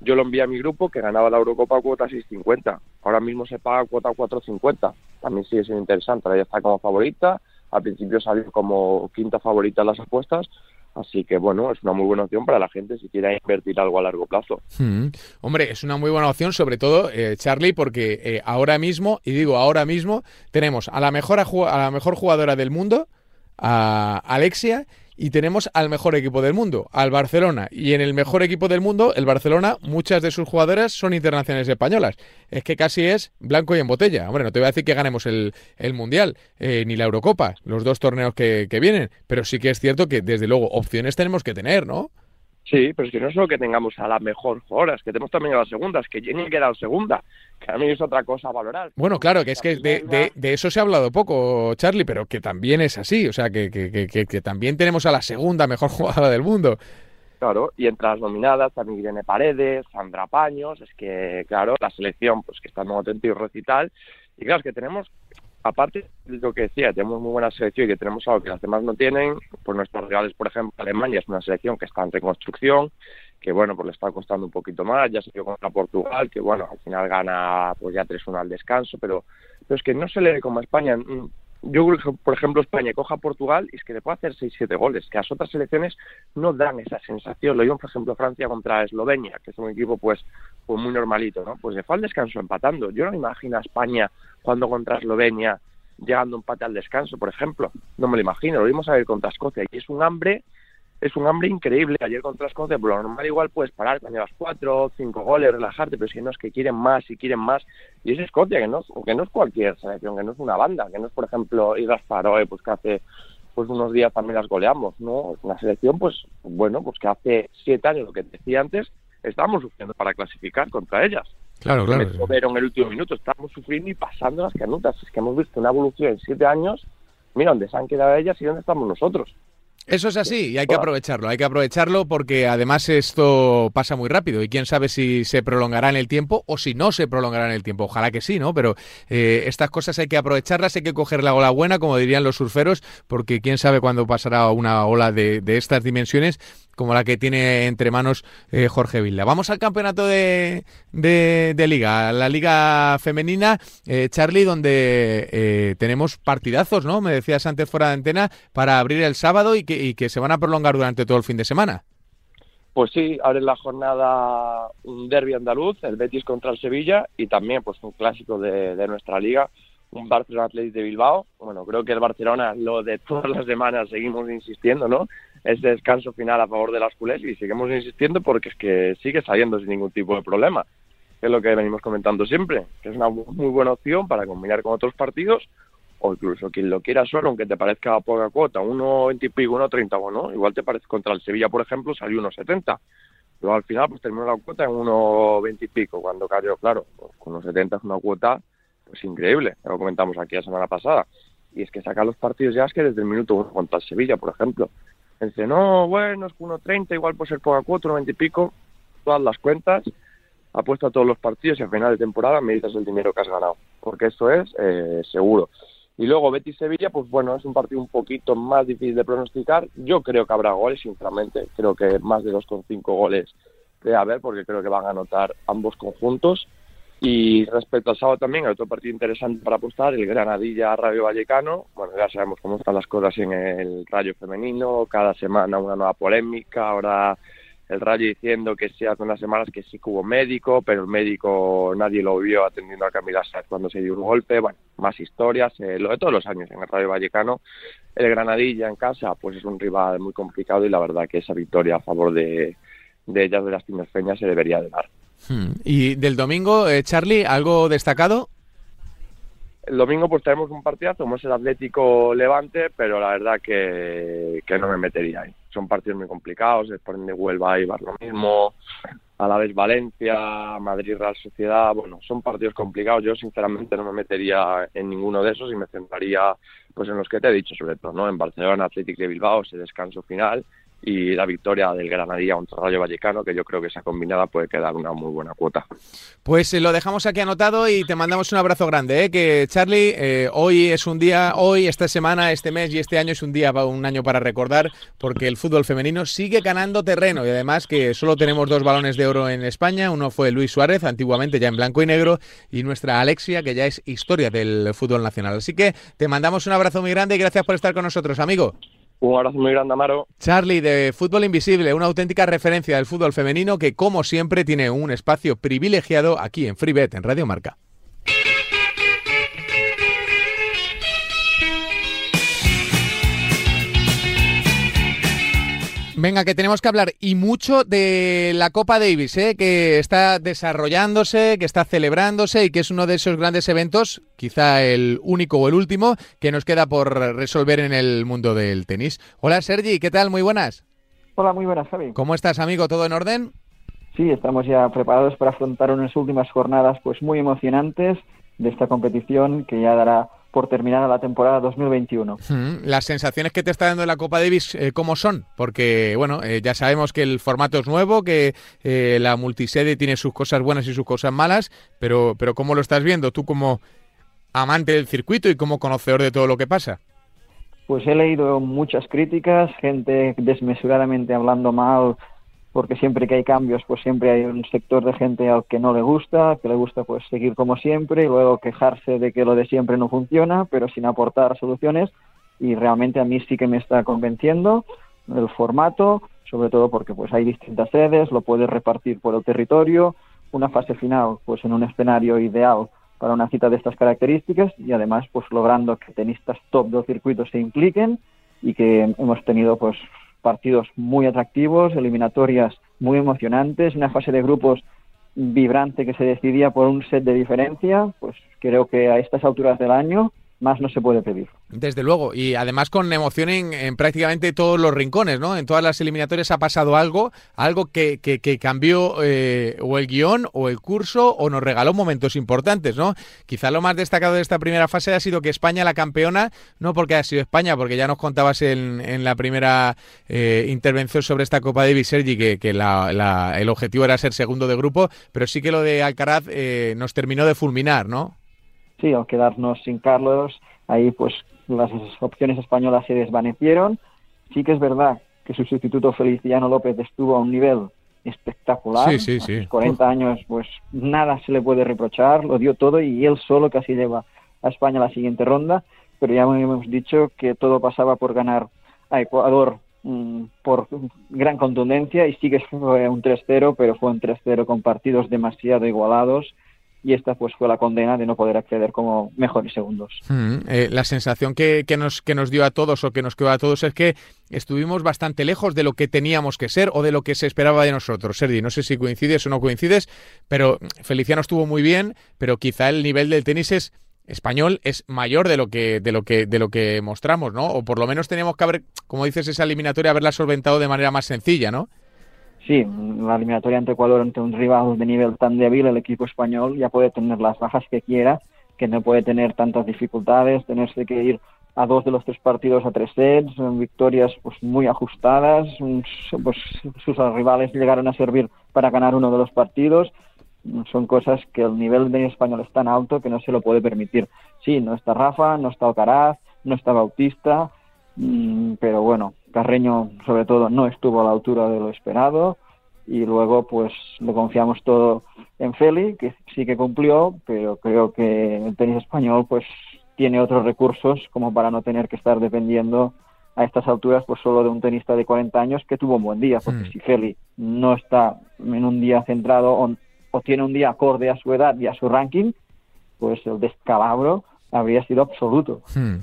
Yo lo envié a mi grupo que ganaba la Eurocopa cuota 6.50. Ahora mismo se paga cuota 4.50. También sigue siendo interesante. Ahora ya está como favorita. Al principio salió como quinta favorita en las apuestas. Así que bueno, es una muy buena opción para la gente si quiere invertir algo a largo plazo. Hmm. Hombre, es una muy buena opción, sobre todo, eh, Charlie, porque eh, ahora mismo, y digo ahora mismo, tenemos a la mejor, a la mejor jugadora del mundo, a Alexia, y tenemos al mejor equipo del mundo, al Barcelona. Y en el mejor equipo del mundo, el Barcelona, muchas de sus jugadoras son internacionales españolas. Es que casi es blanco y en botella. Hombre, no te voy a decir que ganemos el, Mundial, eh, ni la Eurocopa, los dos torneos que, que vienen, pero sí que es cierto que desde luego opciones tenemos que tener, ¿no? Sí, pero es que no es solo que tengamos a la mejor jugadora, es que tenemos también a la segunda, es que Jenny queda segunda, que a mí es otra cosa a valorar. Bueno, claro, que es que de, de, eso se ha hablado poco, Charlie, pero que también es así, o sea, que, que, que, que también tenemos a la segunda mejor jugadora del mundo. Claro, y entre las nominadas también Irene Paredes, Sandra Paños, es que, claro, la selección, pues que está en modo y recital, y claro, es que tenemos aparte de lo que decía, tenemos muy buena selección y que tenemos algo que las demás no tienen, pues nuestros rivales, por ejemplo, Alemania es una selección que está en reconstrucción, que bueno, pues le está costando un poquito más, ya se dio contra Portugal, que bueno, al final gana pues ya 3-1 al descanso, pero, pero es que no se le como España. Yo creo que, por ejemplo, España coja a Portugal y es que le puede hacer 6-7 goles, que las otras selecciones no dan esa sensación. Lo digo, por ejemplo, Francia contra Eslovenia, que es un equipo pues, pues muy normalito, ¿no? Pues le fue al descanso empatando. Yo no me imagino a España cuando contra Eslovenia llegando empate al descanso, por ejemplo. No me lo imagino. Lo vimos a ver contra Escocia y es un hambre es un hambre increíble. Ayer contra Escocia, por lo normal igual puedes parar cuando llevas cuatro, cinco goles, relajarte, pero es que no es que quieren más y quieren más. Y es Escocia, que no, que no es cualquier selección, que no es una banda, que no es, por ejemplo, Igas Faroe, pues que hace pues unos días también las goleamos, ¿no? Una selección, pues, bueno, pues que hace siete años, lo que decía antes, estábamos sufriendo para clasificar contra ellas. Claro, claro. Pero en el último minuto estábamos sufriendo y pasando las canutas. Es que hemos visto una evolución en siete años. Mira dónde se han quedado ellas y dónde estamos nosotros. Eso es así y hay que aprovecharlo, hay que aprovecharlo porque además esto pasa muy rápido y quién sabe si se prolongará en el tiempo o si no se prolongará en el tiempo. Ojalá que sí, ¿no? Pero eh, estas cosas hay que aprovecharlas, hay que coger la ola buena, como dirían los surferos, porque quién sabe cuándo pasará una ola de, de estas dimensiones como la que tiene entre manos eh, Jorge Villa. Vamos al campeonato de, de, liga, la liga femenina, eh, Charlie, donde eh, tenemos partidazos, ¿no? Me decías antes fuera de antena, para abrir el sábado y que, que se van a prolongar durante todo el fin de semana. Pues sí, abre la jornada un derby andaluz, el Betis contra el Sevilla y también pues un clásico de, de nuestra liga, un Barcelona Athletic de Bilbao. Bueno, creo que el Barcelona, lo de todas las semanas, seguimos insistiendo, ¿no? Ese descanso final a favor de las culés y seguimos insistiendo porque es que sigue saliendo sin ningún tipo de problema. es lo que venimos comentando siempre, que es una muy buena opción para combinar con otros partidos o incluso quien lo quiera solo, aunque te parezca poca cuota, 1,20 y pico, 1,30, bueno, igual te parece contra el Sevilla, por ejemplo, salió 1,70. Pero al final, pues terminó la cuota en 1,20 y pico, cuando cayó, claro, pues, con 1,70 es una cuota pues increíble, lo comentamos aquí la semana pasada. Y es que saca los partidos ya es que desde el minuto uno contra el Sevilla, por ejemplo. Dice, no, bueno, es 1.30, igual puede ser poca cuota, 90 y pico, todas las cuentas, apuesta a todos los partidos y al final de temporada me dices el dinero que has ganado, porque eso es eh, seguro. Y luego Betis-Sevilla, pues bueno, es un partido un poquito más difícil de pronosticar. Yo creo que habrá goles, sinceramente. Creo que más de 2,5 goles debe haber, porque creo que van a anotar ambos conjuntos. Y respecto al sábado también, hay otro partido interesante para apostar, el Granadilla-Rayo Vallecano. Bueno, ya sabemos cómo están las cosas en el Rayo femenino, cada semana una nueva polémica, ahora el Rayo diciendo que sí hace unas semanas que sí que hubo médico, pero el médico nadie lo vio atendiendo a Camila Sáez cuando se dio un golpe, bueno, más historias, eh, lo de todos los años en el Rayo Vallecano. El Granadilla en casa, pues es un rival muy complicado y la verdad que esa victoria a favor de, de ellas, de las tinerfeñas, se debería de dar. Hmm. Y del domingo, eh, Charlie, ¿algo destacado? El domingo pues tenemos un partidazo, como es el Atlético Levante, pero la verdad que, que no me metería ahí. Son partidos muy complicados, el de Huelva y lo mismo, a la vez Valencia, Madrid Real Sociedad, bueno, son partidos complicados. Yo sinceramente no me metería en ninguno de esos y me centraría pues en los que te he dicho sobre todo, ¿no? En Barcelona, Atlético de Bilbao, ese descanso final y la victoria del Granadilla contra Rayo Vallecano, que yo creo que esa combinada puede quedar una muy buena cuota. Pues eh, lo dejamos aquí anotado y te mandamos un abrazo grande, ¿eh? que Charlie, eh, hoy es un día, hoy, esta semana, este mes y este año es un día, un año para recordar, porque el fútbol femenino sigue ganando terreno y además que solo tenemos dos balones de oro en España, uno fue Luis Suárez, antiguamente ya en blanco y negro, y nuestra Alexia, que ya es historia del fútbol nacional. Así que te mandamos un abrazo muy grande y gracias por estar con nosotros, amigo. Un abrazo muy grande, Amaro. Charlie, de Fútbol Invisible, una auténtica referencia del fútbol femenino que, como siempre, tiene un espacio privilegiado aquí en FreeBet, en Radio Marca. Venga, que tenemos que hablar y mucho de la Copa Davis, ¿eh? que está desarrollándose, que está celebrándose y que es uno de esos grandes eventos, quizá el único o el último, que nos queda por resolver en el mundo del tenis. Hola Sergi, ¿qué tal? Muy buenas. Hola, muy buenas, Javi. ¿Cómo estás, amigo? ¿Todo en orden? Sí, estamos ya preparados para afrontar unas últimas jornadas pues muy emocionantes de esta competición que ya dará por terminada la temporada 2021. Las sensaciones que te está dando la Copa Davis, eh, ¿cómo son? Porque, bueno, eh, ya sabemos que el formato es nuevo, que eh, la multisede tiene sus cosas buenas y sus cosas malas, pero, pero ¿cómo lo estás viendo tú como amante del circuito y como conocedor de todo lo que pasa? Pues he leído muchas críticas, gente desmesuradamente hablando mal porque siempre que hay cambios, pues siempre hay un sector de gente al que no le gusta, que le gusta pues seguir como siempre y luego quejarse de que lo de siempre no funciona, pero sin aportar soluciones. Y realmente a mí sí que me está convenciendo el formato, sobre todo porque pues hay distintas sedes, lo puedes repartir por el territorio, una fase final pues en un escenario ideal para una cita de estas características y además pues logrando que tenistas top del circuito se impliquen y que hemos tenido pues partidos muy atractivos, eliminatorias muy emocionantes, una fase de grupos vibrante que se decidía por un set de diferencia, pues creo que a estas alturas del año más no se puede pedir. Desde luego, y además con emoción en, prácticamente todos los rincones, ¿no? En todas las eliminatorias ha pasado algo, algo que, que, cambió eh, o el guion o el curso o nos regaló momentos importantes, ¿no? Quizá lo más destacado de esta primera fase ha sido que España, la campeona, no porque ha sido España, porque ya nos contabas en, en la primera eh, intervención sobre esta Copa Davis, Sergi, que, que la, el objetivo era ser segundo de grupo, pero sí que lo de Alcaraz eh, nos terminó de fulminar, ¿no? Sí, al quedarnos sin Carlos, ahí pues las opciones españolas se desvanecieron. Sí que es verdad que su sustituto Feliciano López estuvo a un nivel espectacular. Sí, sí, sí. 40 años, pues nada se le puede reprochar, lo dio todo y él solo casi lleva a España a la siguiente ronda, pero ya hemos dicho que todo pasaba por ganar a Ecuador mm, por gran contundencia y sí que fue un 3-0, pero fue un 3-0 con partidos demasiado igualados y esta pues fue la condena de no poder acceder como mejores segundos. Mm, eh, la sensación que, que, nos, que nos dio a todos o que nos quedó a todos es que estuvimos bastante lejos de lo que teníamos que ser o de lo que se esperaba de nosotros. Sergi, no sé si coincides o no coincides, pero Feliciano estuvo muy bien, pero quizá el nivel del tenis es español es mayor de lo que de lo que de lo que mostramos, ¿no? O por lo menos teníamos que haber, como dices, esa eliminatoria haberla solventado de manera más sencilla, ¿no? Sí, la eliminatoria ante Ecuador ante un rival de nivel tan débil, el equipo español ya puede tener las bajas que quiera, que no puede tener tantas dificultades, tenerse que ir a dos de los tres partidos a tres sets, victorias pues muy ajustadas, pues, sus rivales llegaron a servir para ganar uno de los partidos, son cosas que el nivel de español es tan alto que no se lo puede permitir. Sí, no está Rafa, no está Alcaraz, no está Bautista, mm, pero bueno, Carreño, sobre todo, no estuvo a la altura de lo esperado y luego pues le confiamos todo en Feli, que sí que cumplió, pero creo que el tenis español pues tiene otros recursos como para no tener que estar dependiendo a estas alturas pues solo de un tenista de 40 años que tuvo un buen día, porque hmm. si Feli no está en un día centrado o, tiene un día acorde a su edad y a su ranking, pues el descalabro habría sido absoluto. Hmm.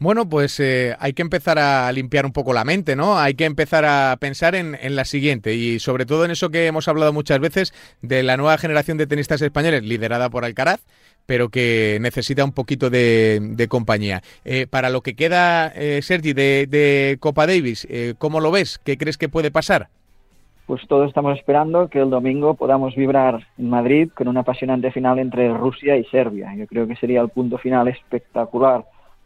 Bueno, pues eh, hay que empezar a limpiar un poco la mente, ¿no? Hay que empezar a pensar en, la siguiente y sobre todo en eso que hemos hablado muchas veces de la nueva generación de tenistas españoles liderada por Alcaraz, pero que necesita un poquito de, compañía. Eh, para lo que queda, eh, Sergi, de, Copa Davis, ¿cómo lo ves? ¿Qué crees que puede pasar? Pues todos estamos esperando que el domingo podamos vibrar en Madrid con una apasionante final entre Rusia y Serbia. Yo creo que sería el punto final espectacular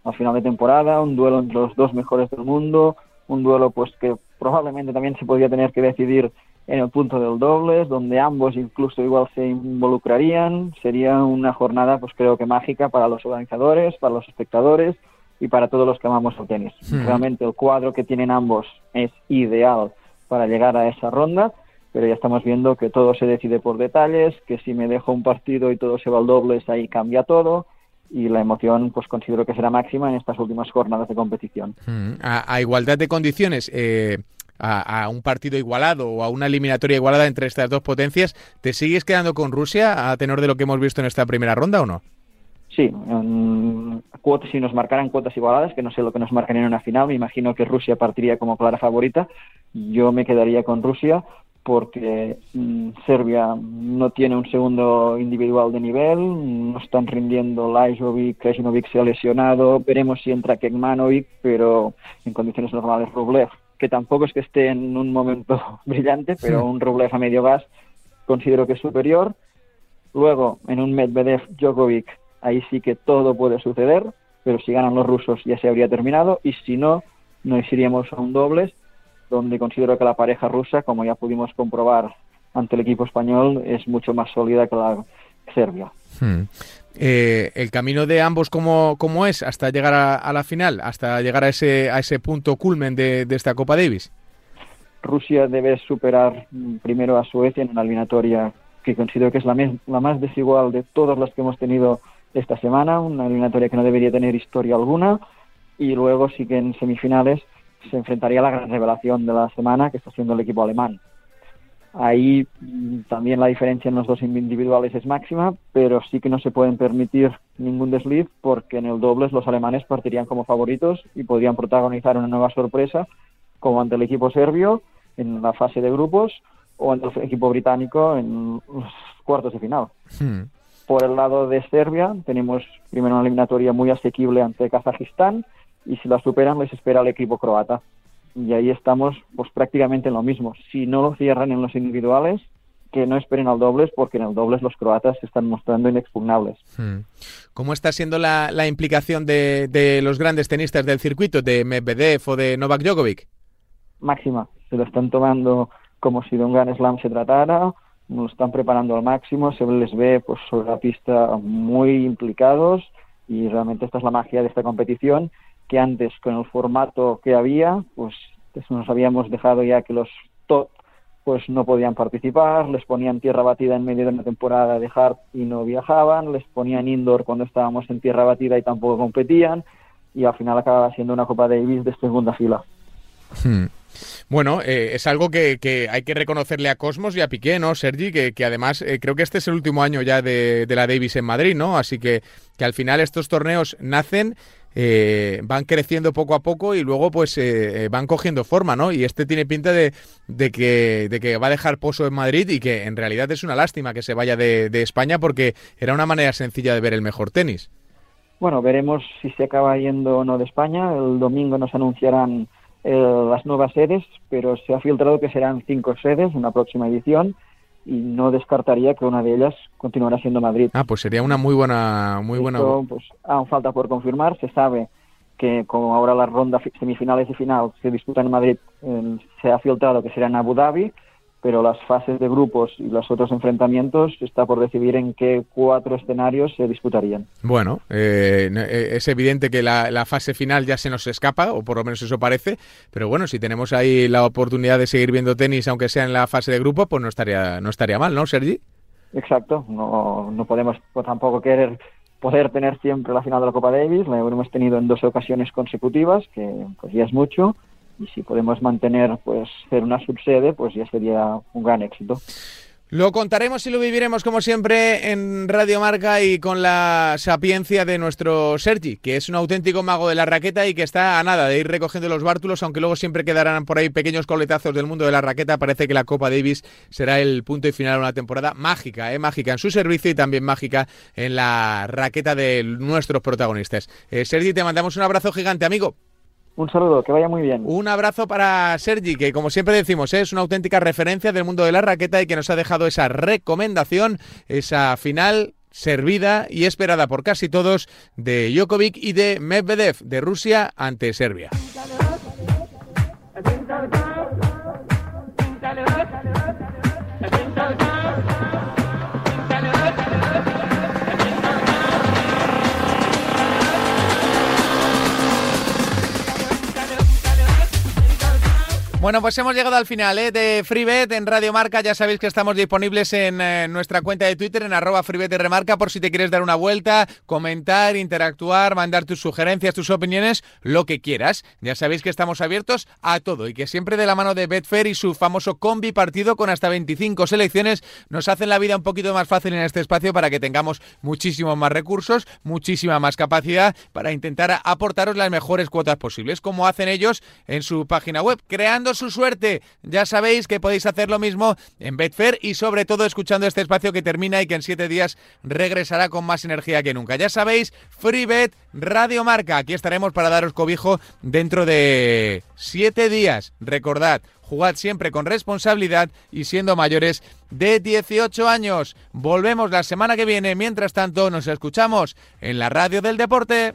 a final de temporada, un duelo entre los dos mejores del mundo, un duelo pues que probablemente también se podría tener que decidir en el punto del dobles, donde ambos incluso igual se involucrarían. Sería una jornada, pues creo que mágica para los organizadores, para los espectadores y para todos los que amamos el tenis. Realmente el cuadro que tienen ambos es ideal para llegar a esa ronda, pero ya estamos viendo que todo se decide por detalles, que si me dejo un partido y todo se va al dobles, ahí cambia todo y la emoción pues considero que será máxima en estas últimas jornadas de competición. Mm, a, igualdad de condiciones, eh, a, un partido igualado o a una eliminatoria igualada entre estas dos potencias, ¿te sigues quedando con Rusia a tenor de lo que hemos visto en esta primera ronda o no? Sí, si nos marcaran cuotas igualadas, que no sé lo que nos marcan en una final, me imagino que Rusia partiría como clara favorita. Yo me quedaría con Rusia porque mm, Serbia no tiene un segundo individual de nivel, no están rindiendo Lajovic, Krajinovic se ha lesionado, veremos si entra Kekmanovic, pero en condiciones normales Rublev, que tampoco es que esté en un momento brillante, pero un Rublev a medio gas considero que es superior. Luego, en un Medvedev Djokovic, ahí sí que todo puede suceder, pero si ganan los rusos ya se habría terminado, y si no, nos iríamos a un dobles donde considero que la pareja rusa, como ya pudimos comprobar ante el equipo español, es mucho más sólida que la Serbia. Hmm. Eh, el camino de ambos, ¿cómo, cómo es hasta llegar a, la final, hasta llegar a ese, a ese punto culmen de, esta Copa Davis? Rusia debe superar primero a Suecia en una eliminatoria que considero que es la, la más desigual de todas las que hemos tenido esta semana, una eliminatoria que no debería tener historia alguna, y luego sí que en semifinales se enfrentaría a la gran revelación de la semana, que está siendo el equipo alemán. Ahí mm, también la diferencia en los dos individuales es máxima, pero sí que no se pueden permitir ningún desliz porque en el dobles los alemanes partirían como favoritos y podrían protagonizar una nueva sorpresa como ante el equipo serbio en la fase de grupos o ante el equipo británico en los cuartos de final. Hmm. Por el lado de Serbia tenemos primero una eliminatoria muy asequible ante Kazajistán y si la superan les espera el equipo croata. Y ahí estamos pues prácticamente en lo mismo. Si no lo cierran en los individuales, que no esperen al dobles porque en el dobles los croatas se están mostrando inexpugnables. Hmm. ¿Cómo está siendo la, implicación de, los grandes tenistas del circuito, de Medvedev o de Novak Djokovic? Máxima. Se lo están tomando como si de un gran slam se tratara, lo están preparando al máximo, se les ve pues sobre la pista muy implicados y realmente esta es la magia de esta competición que antes con el formato que había pues nos habíamos dejado ya que los top pues no podían participar, les ponían tierra batida en medio de una temporada de hard y no viajaban, les ponían indoor cuando estábamos en tierra batida y tampoco competían y al final acababa siendo una Copa Davis de segunda fila. Hmm. Bueno, eh, es algo que, hay que reconocerle a Cosmos y a Piqué, ¿no, Sergi? Que, además eh, creo que este es el último año ya de, la Davis en Madrid, ¿no? Así que, que al final estos torneos nacen eh, van creciendo poco a poco y luego pues eh, eh, van cogiendo forma, ¿no? Y este tiene pinta de, que, de que va a dejar pozo en Madrid y que en realidad es una lástima que se vaya de, España porque era una manera sencilla de ver el mejor tenis. Bueno, veremos si se acaba yendo o no de España. El domingo nos anunciarán las nuevas sedes, pero se ha filtrado que serán cinco sedes en la próxima edición y no descartaría que una de ellas continuará siendo Madrid. Ah, pues sería una muy buena, muy buena. pues aún falta por confirmar. Se sabe que como ahora las rondas semifinales y final se disputan en Madrid, eh, se ha filtrado que será en Abu Dhabi pero las fases de grupos y los otros enfrentamientos está por decidir en qué cuatro escenarios se disputarían. Bueno, eh, eh, es evidente que la, fase final ya se nos escapa, o por lo menos eso parece, pero bueno, si tenemos ahí la oportunidad de seguir viendo tenis, aunque sea en la fase de grupo, pues no estaría, no estaría mal, ¿no, Sergi? Exacto, no, no podemos pues, tampoco querer poder tener siempre la final de la Copa Davis, la hemos tenido en dos ocasiones consecutivas, que pues ya es mucho, y si podemos mantener pues ser una subsede pues ya sería un gran éxito. Lo contaremos y lo viviremos como siempre en Radio Marca y con la sapiencia de nuestro Sergi, que es un auténtico mago de la raqueta y que está a nada de ir recogiendo los bártulos, aunque luego siempre quedarán por ahí pequeños coletazos del mundo de la raqueta. Parece que la Copa Davis será el punto y final de una temporada mágica, ¿eh? mágica en su servicio y también mágica en la raqueta de nuestros protagonistas. Eh, Sergi, te mandamos un abrazo gigante, amigo. Un saludo, que vaya muy bien. Un abrazo para Sergi, que como siempre decimos, es una auténtica referencia del mundo de la raqueta y que nos ha dejado esa recomendación, esa final servida y esperada por casi todos de Djokovic y de Medvedev de Rusia ante Serbia. Bueno, pues hemos llegado al final ¿eh? de FreeBet en Radio Marca. Ya sabéis que estamos disponibles en eh, nuestra cuenta de Twitter en arroba FreeBet Remarca por si te quieres dar una vuelta, comentar, interactuar, mandar tus sugerencias, tus opiniones, lo que quieras. Ya sabéis que estamos abiertos a todo y que siempre de la mano de Betfair y su famoso combi partido con hasta 25 selecciones nos hacen la vida un poquito más fácil en este espacio para que tengamos muchísimos más recursos, muchísima más capacidad para intentar aportaros las mejores cuotas posibles, como hacen ellos en su página web, creando su suerte. Ya sabéis que podéis hacer lo mismo en Betfair y sobre todo escuchando este espacio que termina y que en siete días regresará con más energía que nunca. Ya sabéis, FreeBet Radio Marca. Aquí estaremos para daros cobijo dentro de siete días. Recordad, jugad siempre con responsabilidad y siendo mayores de 18 años. Volvemos la semana que viene. Mientras tanto, nos escuchamos en la radio del deporte.